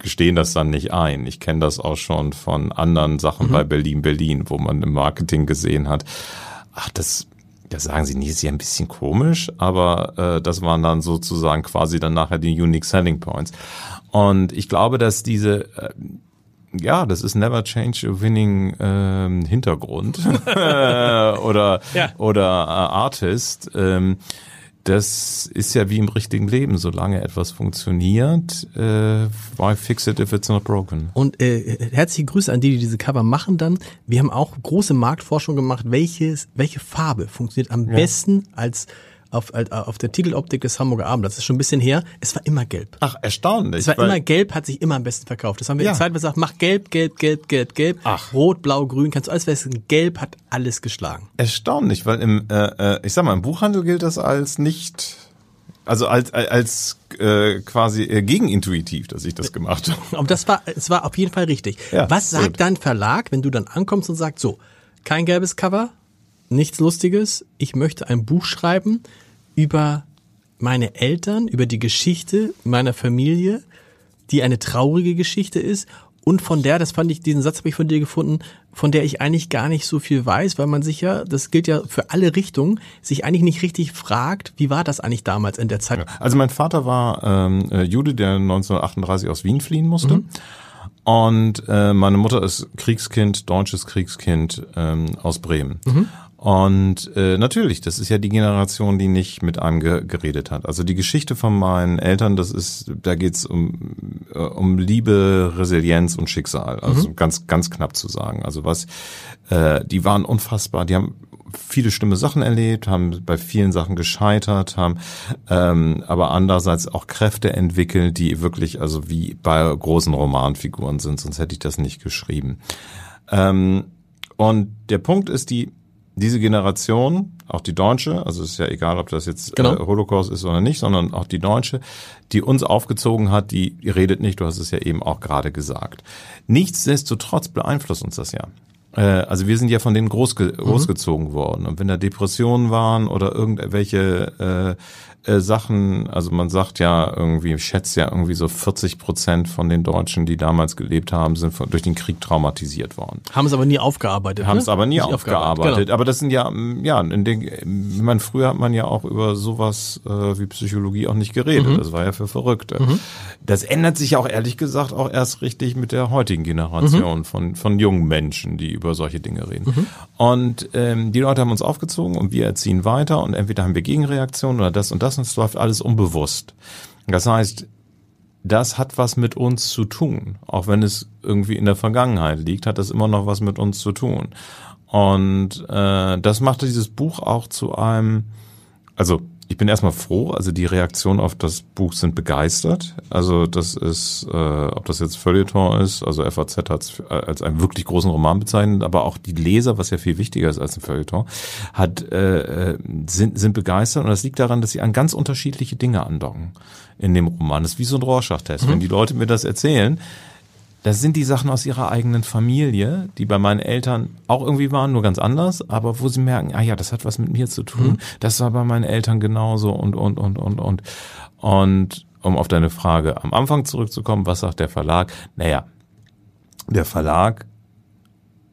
gestehen das dann nicht ein. Ich kenne das auch schon von anderen Sachen bei Berlin Berlin, wo man im Marketing gesehen hat, ach, das, das sagen sie nie, ist ja ein bisschen komisch, aber äh, das waren dann sozusagen quasi dann nachher die Unique Selling Points. Und ich glaube, dass diese äh, ja, das ist Never Change a Winning ähm, Hintergrund oder Ja. oder äh, Artist. Ähm, das ist ja wie im richtigen Leben. Solange etwas funktioniert, äh, why fix it if it's not broken? Und äh, herzliche Grüße an die, die diese Cover machen dann. Wir haben auch große Marktforschung gemacht, welches, welche Farbe funktioniert am besten als auf, als, auf der Titeloptik des Hamburger Abendblatts. Das ist schon ein bisschen her. Es war immer gelb. Ach, erstaunlich. Es war immer gelb, hat sich immer am besten verkauft. Das haben wir Ja. in Zeit gesagt, mach gelb, gelb, gelb, gelb, gelb, Ach. rot, blau, grün, kannst du alles wissen. Gelb hat alles geschlagen. erstaunlich, weil im, äh, äh, ich sag mal, im Buchhandel gilt das als nicht, also als als äh, quasi äh, gegenintuitiv, dass ich das gemacht habe. Aber das war, es war auf jeden Fall richtig. Ja, Was sagt gut. dein Verlag, wenn du dann ankommst und sagst, so, kein gelbes Cover, nichts Lustiges, ich möchte ein Buch schreiben über meine Eltern, über die Geschichte meiner Familie, die eine traurige Geschichte ist und von der, das fand ich, diesen Satz habe ich von dir gefunden, von der ich eigentlich gar nicht so viel weiß, weil man sich ja, das gilt ja für alle Richtungen, sich eigentlich nicht richtig fragt, wie war das eigentlich damals in der Zeit? Also mein Vater war ähm, äh, Jude, der 1938 aus Wien fliehen musste. Und äh, meine Mutter ist Kriegskind, deutsches Kriegskind ähm, aus Bremen. Und äh, natürlich, das ist ja die Generation, die nicht mit einem ge geredet hat. Also die Geschichte von meinen Eltern, das ist, da geht's um, äh, um Liebe, Resilienz und Schicksal. Also mhm. ganz, ganz knapp zu sagen. Also was, äh, die waren unfassbar, die haben viele schlimme Sachen erlebt, haben bei vielen Sachen gescheitert, haben ähm, aber andererseits auch Kräfte entwickelt, die wirklich also wie bei großen Romanfiguren sind, sonst hätte ich das nicht geschrieben. Ähm, und der Punkt ist, die diese Generation, auch die deutsche, also es ist ja egal, ob das jetzt genau. äh, Holocaust ist oder nicht, sondern auch die deutsche, die uns aufgezogen hat, die, redet nicht, du hast es ja eben auch gerade gesagt. Nichtsdestotrotz beeinflusst uns das ja. Äh, also wir sind ja von denen großge mhm. großgezogen worden. Und wenn da Depressionen waren oder irgendwelche äh, äh, Sachen, also man sagt ja irgendwie, schätzt ja irgendwie so 40 Prozent von den Deutschen, die damals gelebt haben, sind von, durch den Krieg traumatisiert worden. Haben es aber nie aufgearbeitet. Haben ne? es aber nie aufgearbeitet. aufgearbeitet. Genau. Aber das sind ja, ja, in den, ich meine, früher hat man ja auch über sowas äh, wie Psychologie auch nicht geredet. Mhm. Das war ja für Verrückte. Mhm. Das ändert sich ja auch ehrlich gesagt auch erst richtig mit der heutigen Generation mhm. von, von jungen Menschen, die über solche Dinge reden. Mhm. Und ähm, die Leute haben uns aufgezogen und wir erziehen weiter und entweder haben wir Gegenreaktionen oder das und das und es läuft alles unbewusst. Das heißt, das hat was mit uns zu tun. Auch wenn es irgendwie in der Vergangenheit liegt, hat das immer noch was mit uns zu tun. Und äh, das machte dieses Buch auch zu einem, also ich bin erstmal froh, also die Reaktionen auf das Buch sind begeistert. Also das ist, äh, ob das jetzt Feuilleton ist, also FAZ hat es als einen wirklich großen Roman bezeichnet, aber auch die Leser, was ja viel wichtiger ist als ein Feuilleton, hat, äh, sind, sind begeistert und das liegt daran, dass sie an ganz unterschiedliche Dinge andocken in dem Roman. Das ist wie so ein Rorschach-Test. Mhm. Wenn die Leute mir das erzählen, das sind die Sachen aus ihrer eigenen Familie, die bei meinen Eltern auch irgendwie waren, nur ganz anders, aber wo sie merken, ah ja, das hat was mit mir zu tun. Mhm. Das war bei meinen Eltern genauso und, und, und, und, und. Und um auf deine Frage am Anfang zurückzukommen, was sagt der Verlag? Naja, der Verlag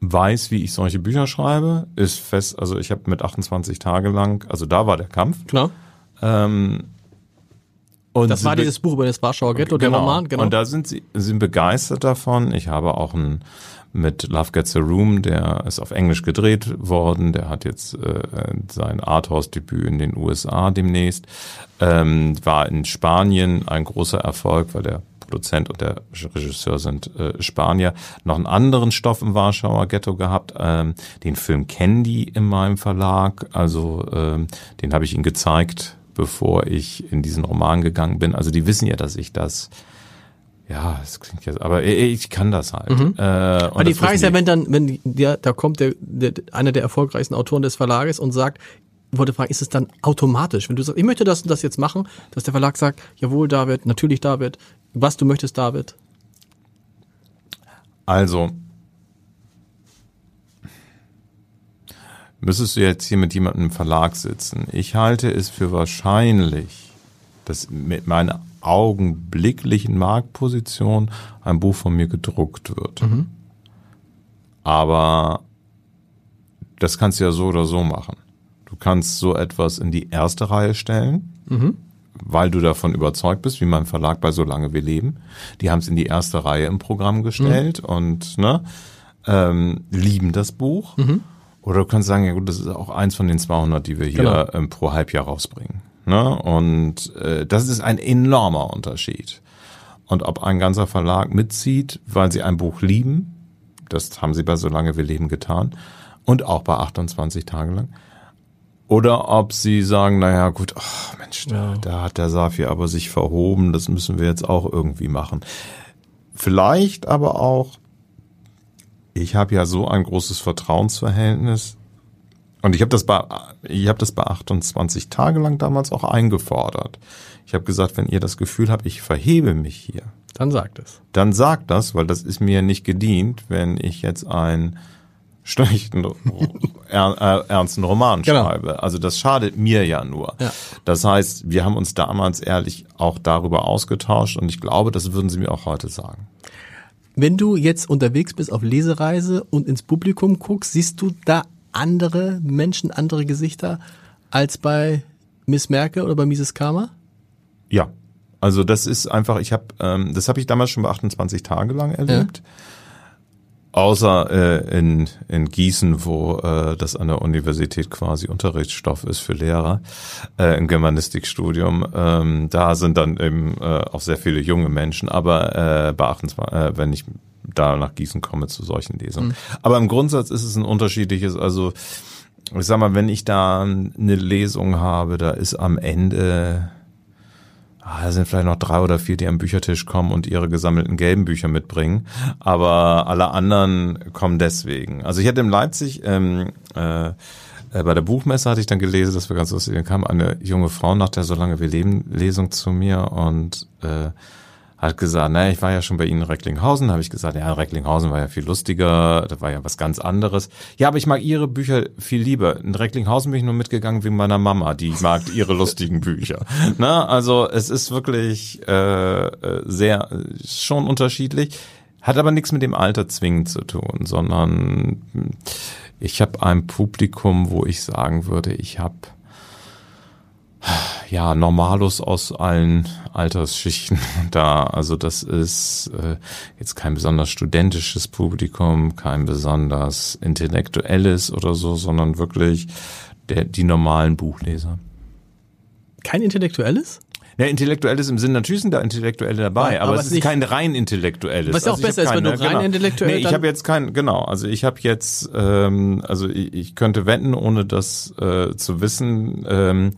weiß, wie ich solche Bücher schreibe, ist fest, also ich habe mit 28 Tage lang, also da war der Kampf. Klar. Ähm, und das war dieses Buch über das Warschauer Ghetto, genau. der Roman, genau. Und da sind sie sind begeistert davon. Ich habe auch ein mit Love Gets a Room, der ist auf Englisch gedreht worden, der hat jetzt äh, sein Arthouse-Debüt in den USA demnächst, ähm, war in Spanien ein großer Erfolg, weil der Produzent und der Regisseur sind äh, Spanier, noch einen anderen Stoff im Warschauer Ghetto gehabt. Ähm, den Film die in meinem Verlag, also ähm, den habe ich ihnen gezeigt bevor ich in diesen Roman gegangen bin. Also die wissen ja, dass ich das ja, das klingt jetzt, aber ich kann das halt. Mhm. Äh, aber die Frage ist ja, wenn dann, wenn ja, da kommt der, der, einer der erfolgreichsten Autoren des Verlages und sagt, ich wollte fragen, ist es dann automatisch, wenn du sagst, ich möchte das und das jetzt machen, dass der Verlag sagt, jawohl, David, natürlich, David, was du möchtest, David? Also, müsstest du jetzt hier mit jemandem im Verlag sitzen. Ich halte es für wahrscheinlich, dass mit meiner augenblicklichen Marktposition ein Buch von mir gedruckt wird. Mhm. Aber das kannst du ja so oder so machen. Du kannst so etwas in die erste Reihe stellen, mhm. weil du davon überzeugt bist, wie mein Verlag bei So lange wir leben. Die haben es in die erste Reihe im Programm gestellt mhm. und ne, ähm, lieben das Buch. Mhm. Oder du kannst sagen, ja gut, das ist auch eins von den 200, die wir hier genau. ähm, pro Halbjahr rausbringen. Ne? Und äh, das ist ein enormer Unterschied. Und ob ein ganzer Verlag mitzieht, weil sie ein Buch lieben, das haben sie bei Solange wir leben getan, und auch bei 28 Tage lang, oder ob sie sagen, naja, gut, ach Mensch, da, ja. da hat der Safi aber sich verhoben, das müssen wir jetzt auch irgendwie machen. Vielleicht aber auch, ich habe ja so ein großes Vertrauensverhältnis und ich habe das bei ich habe das bei 28 Tage lang damals auch eingefordert. Ich habe gesagt, wenn ihr das Gefühl habt, ich verhebe mich hier, dann sagt es. Dann sagt das, weil das ist mir nicht gedient, wenn ich jetzt einen schlechten ernsten Roman genau. schreibe. Also das schadet mir ja nur. Ja. Das heißt, wir haben uns damals ehrlich auch darüber ausgetauscht und ich glaube, das würden sie mir auch heute sagen. Wenn du jetzt unterwegs bist auf Lesereise und ins Publikum guckst, siehst du da andere Menschen, andere Gesichter als bei Miss Merkel oder bei Mises Karma? Ja, also das ist einfach, ich habe, ähm, das habe ich damals schon bei 28 Tage lang erlebt. Ja. Außer äh, in, in Gießen, wo äh, das an der Universität quasi Unterrichtsstoff ist für Lehrer äh, im Germanistikstudium. Ähm, da sind dann eben äh, auch sehr viele junge Menschen, aber äh, beachten zwar, äh, wenn ich da nach Gießen komme zu solchen Lesungen. Mhm. Aber im Grundsatz ist es ein unterschiedliches, also ich sag mal, wenn ich da eine Lesung habe, da ist am Ende ah, da sind vielleicht noch drei oder vier, die am Büchertisch kommen und ihre gesammelten gelben Bücher mitbringen. Aber alle anderen kommen deswegen. Also ich hatte in Leipzig ähm, äh, äh bei der Buchmesse hatte ich dann gelesen, das war ganz lustig, dann kam eine junge Frau nach der So lange wir leben Lesung zu mir und äh, hat gesagt, naja, ich war ja schon bei Ihnen in Recklinghausen, habe ich gesagt, ja, Recklinghausen war ja viel lustiger, das war ja was ganz anderes. Ja, aber ich mag Ihre Bücher viel lieber. In Recklinghausen bin ich nur mitgegangen wegen meiner Mama, die mag Ihre lustigen Bücher. Na, also es ist wirklich äh, äh sehr schon unterschiedlich, hat aber nichts mit dem Alter zwingend zu tun, sondern ich habe ein Publikum, wo ich sagen würde, ich habe ja, Normalos aus allen Altersschichten da. Also das ist äh, jetzt kein besonders studentisches Publikum, kein besonders intellektuelles oder so, sondern wirklich der, die normalen Buchleser. Kein intellektuelles? Ja, intellektuelles im Sinne, natürlich sind da Intellektuelle dabei, ja, aber, aber, es ist kein rein intellektuelles. Was ja auch also besser ist, wenn du rein genau. intellektuell Nee, ich habe jetzt kein, genau, also ich habe jetzt, ähm, also ich, ich könnte wetten, ohne das äh, zu wissen, ähm,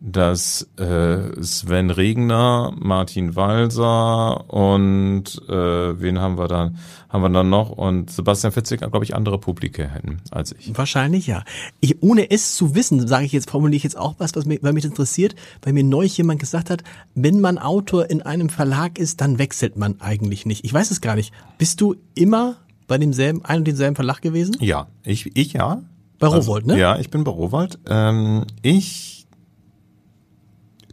dass äh, Sven Regner, Martin Walser und äh, wen haben wir dann? Haben wir dann noch und Sebastian Fitzig, glaube ich, andere Publike hätten als ich. Wahrscheinlich ja. Ich, ohne es zu wissen, sage ich jetzt, formuliere ich jetzt auch was, was mich, weil mich interessiert, weil mir neulich jemand gesagt hat, wenn man Autor in einem Verlag ist, dann wechselt man eigentlich nicht. Ich weiß es gar nicht. Bist du immer bei demselben, ein und denselben Verlag gewesen? Ja, ich, ich ja. Bei Rowold, also, ne? Ja, ich bin bei Rowold. Ähm, ich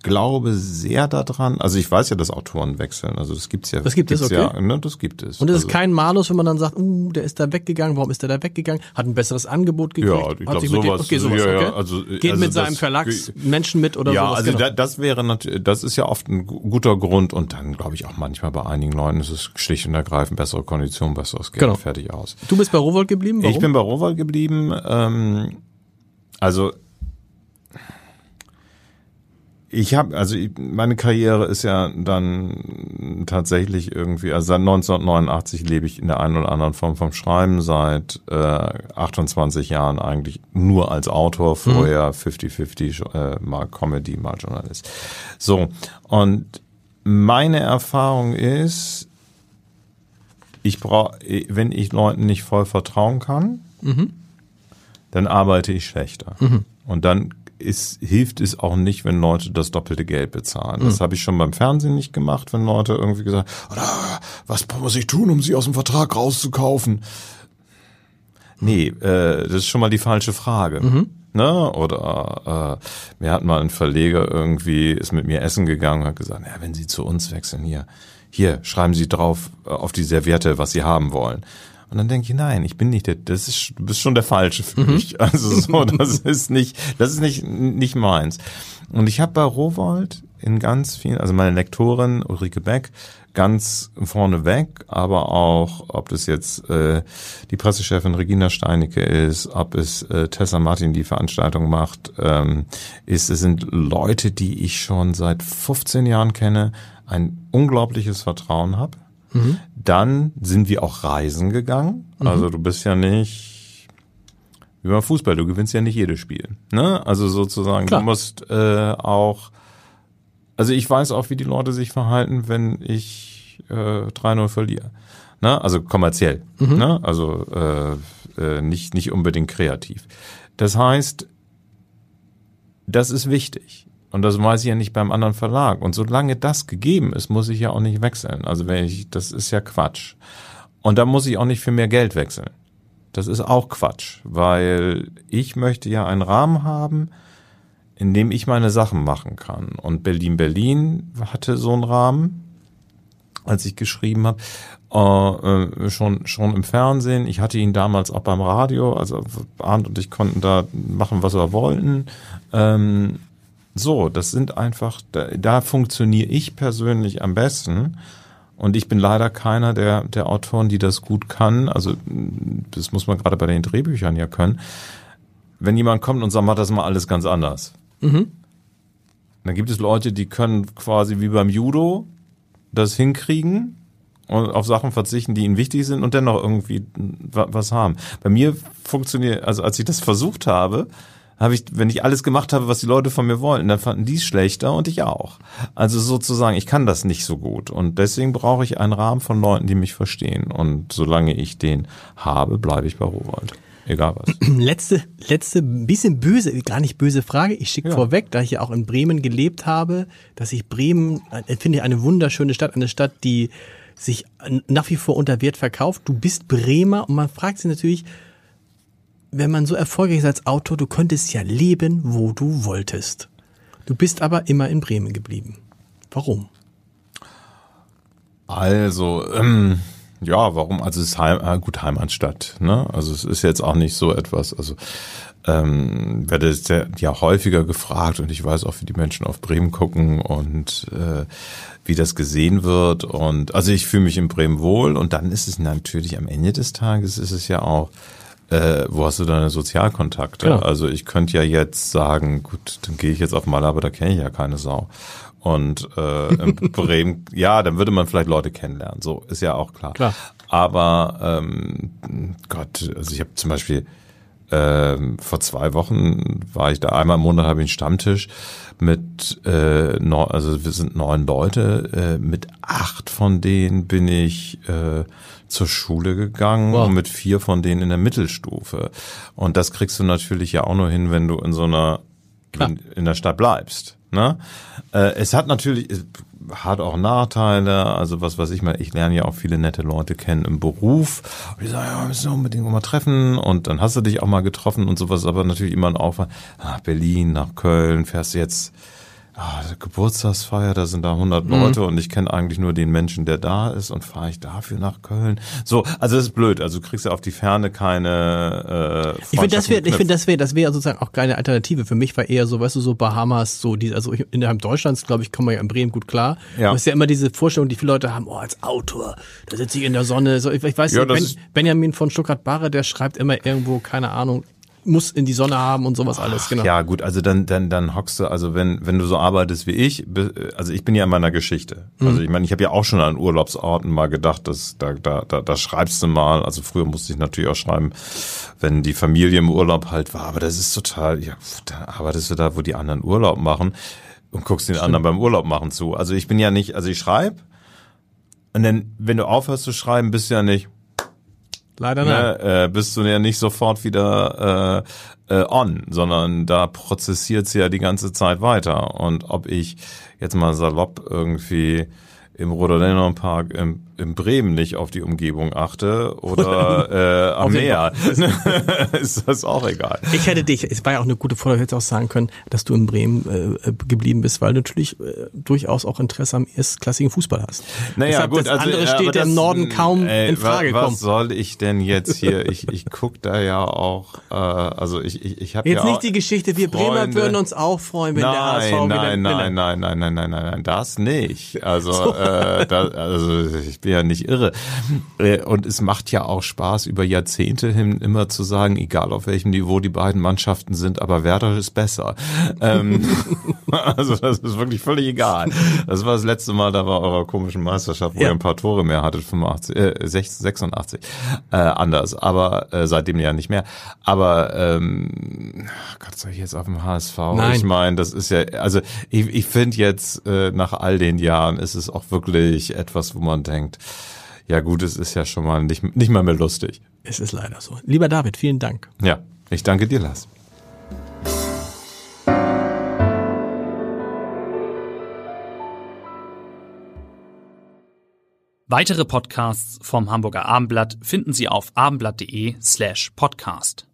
glaube sehr daran, also ich weiß ja, dass Autoren wechseln, also das gibt's ja. Das gibt es, okay. Ja, ne, das gibt es. Und es also, ist kein Malus, wenn man dann sagt, uh, der ist da weggegangen, warum ist der da weggegangen? Hat ein besseres Angebot gekriegt? Ja, ich glaube sowas. okay, sowas ja, okay. Ja, also, Geht also mit seinem Verlagsmenschen mit oder ja, sowas? Ja, also genau. das wäre natürlich, das ist ja oft ein guter Grund und dann glaube ich auch manchmal bei einigen Leuten ist es schlicht und ergreifend bessere Kondition, besseres Geld, genau. fertig aus. Du bist bei Rowold geblieben? Warum? Ich bin bei Rowold geblieben. Ähm, also ich habe, also meine Karriere ist ja dann tatsächlich irgendwie, also seit 1989 lebe ich in der einen oder anderen Form vom Schreiben, seit äh, 28 Jahren eigentlich nur als Autor, mhm. vorher 50-50, äh, mal Comedy, mal Journalist. So, und meine Erfahrung ist, ich brauche, wenn ich Leuten nicht voll vertrauen kann, mhm. dann arbeite ich schlechter. Mhm. Und dann ist, hilft es auch nicht, wenn Leute das doppelte Geld bezahlen. Das mhm. habe ich schon beim Fernsehen nicht gemacht, wenn Leute irgendwie gesagt, ah, was muss ich tun, um sie aus dem Vertrag rauszukaufen? Nee, äh, das ist schon mal die falsche Frage. Mhm. Ne? Oder äh, mir hat mal ein Verleger irgendwie, ist mit mir essen gegangen und hat gesagt, ja, wenn Sie zu uns wechseln, hier, hier, schreiben Sie drauf äh, auf die Serviette, was Sie haben wollen. Und dann denke ich, nein, ich bin nicht der, das ist, du bist schon der Falsche für mhm. mich. Also so, das ist nicht, das ist nicht, nicht meins. Und ich habe bei Rowold in ganz vielen, also meine Lektorin Ulrike Beck, ganz vorne weg, aber auch, ob das jetzt äh, die Pressechefin Regina Steinecke ist, ob es äh, Tessa Martin die Veranstaltung macht, ähm, ist, es sind Leute, die ich schon seit 15 Jahren kenne, ein unglaubliches Vertrauen habe Mhm. Dann sind wir auch reisen gegangen. Mhm. Also du bist ja nicht wie beim Fußball, du gewinnst ja nicht jedes Spiel. Ne? Also sozusagen, Klar. du musst äh, auch, also ich weiß auch, wie die Leute sich verhalten, wenn ich äh, 3-0 verliere. Ne? Also kommerziell. Mhm. Ne? Also äh, äh, nicht, nicht unbedingt kreativ. Das heißt, das ist wichtig. Und das weiß ich ja nicht beim anderen Verlag. Und solange das gegeben ist, muss ich ja auch nicht wechseln. Also wenn ich, das ist ja Quatsch. Und da muss ich auch nicht für mehr Geld wechseln. Das ist auch Quatsch, weil ich möchte ja einen Rahmen haben, in dem ich meine Sachen machen kann. Und Berlin Berlin hatte so einen Rahmen, als ich geschrieben habe, äh, äh, schon schon im Fernsehen. Ich hatte ihn damals auch beim Radio, also Arndt und ich konnten da machen, was wir wollten. Ähm, so, das sind einfach, da, da funktioniere ich persönlich am besten. Und ich bin leider keiner der, der Autoren, die das gut kann. Also das muss man gerade bei den Drehbüchern ja können. Wenn jemand kommt und sagt, mach das mal alles ganz anders. Mhm. Dann gibt es Leute, die können quasi wie beim Judo das hinkriegen und auf Sachen verzichten, die ihnen wichtig sind und dennoch irgendwie was haben. Bei mir funktioniert, also als ich das versucht habe, habe ich, wenn ich alles gemacht habe, was die Leute von mir wollten, dann fanden die es schlechter und ich auch. Also sozusagen, ich kann das nicht so gut und deswegen brauche ich einen Rahmen von Leuten, die mich verstehen und solange ich den habe, bleibe ich bei Rowold. Egal was. Letzte, letzte, bisschen böse, gar nicht böse Frage. Ich schicke ja. vorweg, da ich ja auch in Bremen gelebt habe, dass ich Bremen, äh, finde ich eine wunderschöne Stadt, eine Stadt, die sich nach wie vor unter Wert verkauft. Du bist Bremer und man fragt sich natürlich, wenn man so erfolgreich ist als Autor, du könntest ja leben, wo du wolltest. Du bist aber immer in Bremen geblieben. Warum? Also, ähm, ja, warum? Also es ist Heim, äh, gut Heimatstadt. Ne? Also es ist jetzt auch nicht so etwas. Also ähm, werde sehr, ja häufiger gefragt und ich weiß auch, wie die Menschen auf Bremen gucken und äh, wie das gesehen wird. Und also ich fühle mich in Bremen wohl und dann ist es natürlich am Ende des Tages ist es ja auch äh, wo hast du deine Sozialkontakte? Genau. Also ich könnte ja jetzt sagen, gut, dann gehe ich jetzt auf Maler, aber da kenne ich ja keine Sau. Und äh, in Bremen, ja, dann würde man vielleicht Leute kennenlernen. So ist ja auch klar. klar. Aber ähm, Gott, also ich habe zum Beispiel ähm, vor zwei Wochen war ich da einmal im Monat habe ich einen Stammtisch mit äh, neun, also wir sind neun Leute, äh, mit acht von denen bin ich äh, zur Schule gegangen wow. und mit vier von denen in der Mittelstufe. Und das kriegst du natürlich ja auch nur hin, wenn du in so einer in, in der Stadt bleibst. Ne? Äh, es hat natürlich, hat auch Nachteile, also was weiß ich mal, ich lerne ja auch viele nette Leute kennen im Beruf. Und die sagen, ja, wir müssen unbedingt mal treffen und dann hast du dich auch mal getroffen und sowas, aber natürlich immer ein Aufwand. Nach Berlin, nach Köln, fährst du jetzt ah, Geburtstagsfeier, da sind da 100 mhm. Leute und ich kenne eigentlich nur den Menschen, der da ist und fahre ich dafür nach Köln. So, also das ist blöd. Also du kriegst ja auf die Ferne keine. Äh, ich finde, das wäre, ich finde, das wäre, das wäre sozusagen auch keine Alternative. Für mich war eher so, weißt du, so Bahamas, so die, also innerhalb Deutschlands, glaube ich, kommen wir ja in Bremen gut klar. Ja. Aber es ist ja immer diese Vorstellung, die viele Leute haben, oh, als Autor, da sitze ich in der Sonne. So, ich, ich weiß ja, nicht, ben, Benjamin von Stuttgart-Barre, der schreibt immer irgendwo, keine Ahnung, muss in die Sonne haben und sowas alles, genau. Ja, gut, also dann, dann, dann hockst du, also wenn, wenn du so arbeitest wie ich, also ich bin ja in meiner Geschichte. Mhm. Also ich meine, ich habe ja auch schon an Urlaubsorten mal gedacht, dass da, da, da, da schreibst du mal. Also früher musste ich natürlich auch schreiben, wenn die Familie im Urlaub halt war, aber das ist total, ja, da arbeitest du da, wo die anderen Urlaub machen und guckst den Stimmt. anderen beim Urlaub machen zu. Also ich bin ja nicht, also ich schreibe und dann, wenn du aufhörst zu schreiben, bist du ja nicht, Leider ne, nein. Äh, bist du ja nicht sofort wieder äh, äh, on, sondern da prozessiert sie ja die ganze Zeit weiter. Und ob ich jetzt mal salopp irgendwie im Rhododendron Park im, in Bremen nicht auf die Umgebung achte oder äh, am Meer, ist das auch egal. Ich hätte dich, es war ja auch eine gute Vorlage, hätte auch sagen können, dass du in Bremen äh, geblieben bist, weil du natürlich äh, durchaus auch Interesse am erstklassigen Fußball hast. Naja, Deshalb, gut, das also, andere Städte im Norden kaum ey, in Frage was, kommen. Soll ich denn jetzt hier? Ich, ich guck da ja auch, äh, also ich, ich, ich habe Jetzt ja nicht die Geschichte, wir Freunde. Bremer würden uns auch freuen, wenn nein, der HSV nein, nein, nein, nein, nein, nein, nein, nein, nein, das nicht. Also, so. äh, da, also ich bin ja nicht irre. Äh, und es macht ja auch Spaß, über Jahrzehnte hin immer zu sagen, egal auf welchem Niveau die beiden Mannschaften sind, aber Werder ist besser. ähm, also das ist wirklich völlig egal. Das war das letzte Mal, da war eurer komischen Meisterschaft, wo ja. ihr ein paar Tore mehr hattet, 85, äh, 86, äh, anders. Aber äh, seitdem ja nicht mehr. Aber ähm, Gott, soll ich jetzt auf dem HSV? Nein. Ich meine, das ist ja, also ich, ich finde jetzt äh, nach all den Jahren ist es auch wirklich etwas, wo man denkt, ja gut, es ist ja schon mal nicht, nicht mal mehr lustig. Es ist leider so. Lieber David, vielen Dank. Ja, ich danke dir, Lars. Weitere Podcasts vom Hamburger Abendblatt finden Sie auf abendblatt.de slash podcast.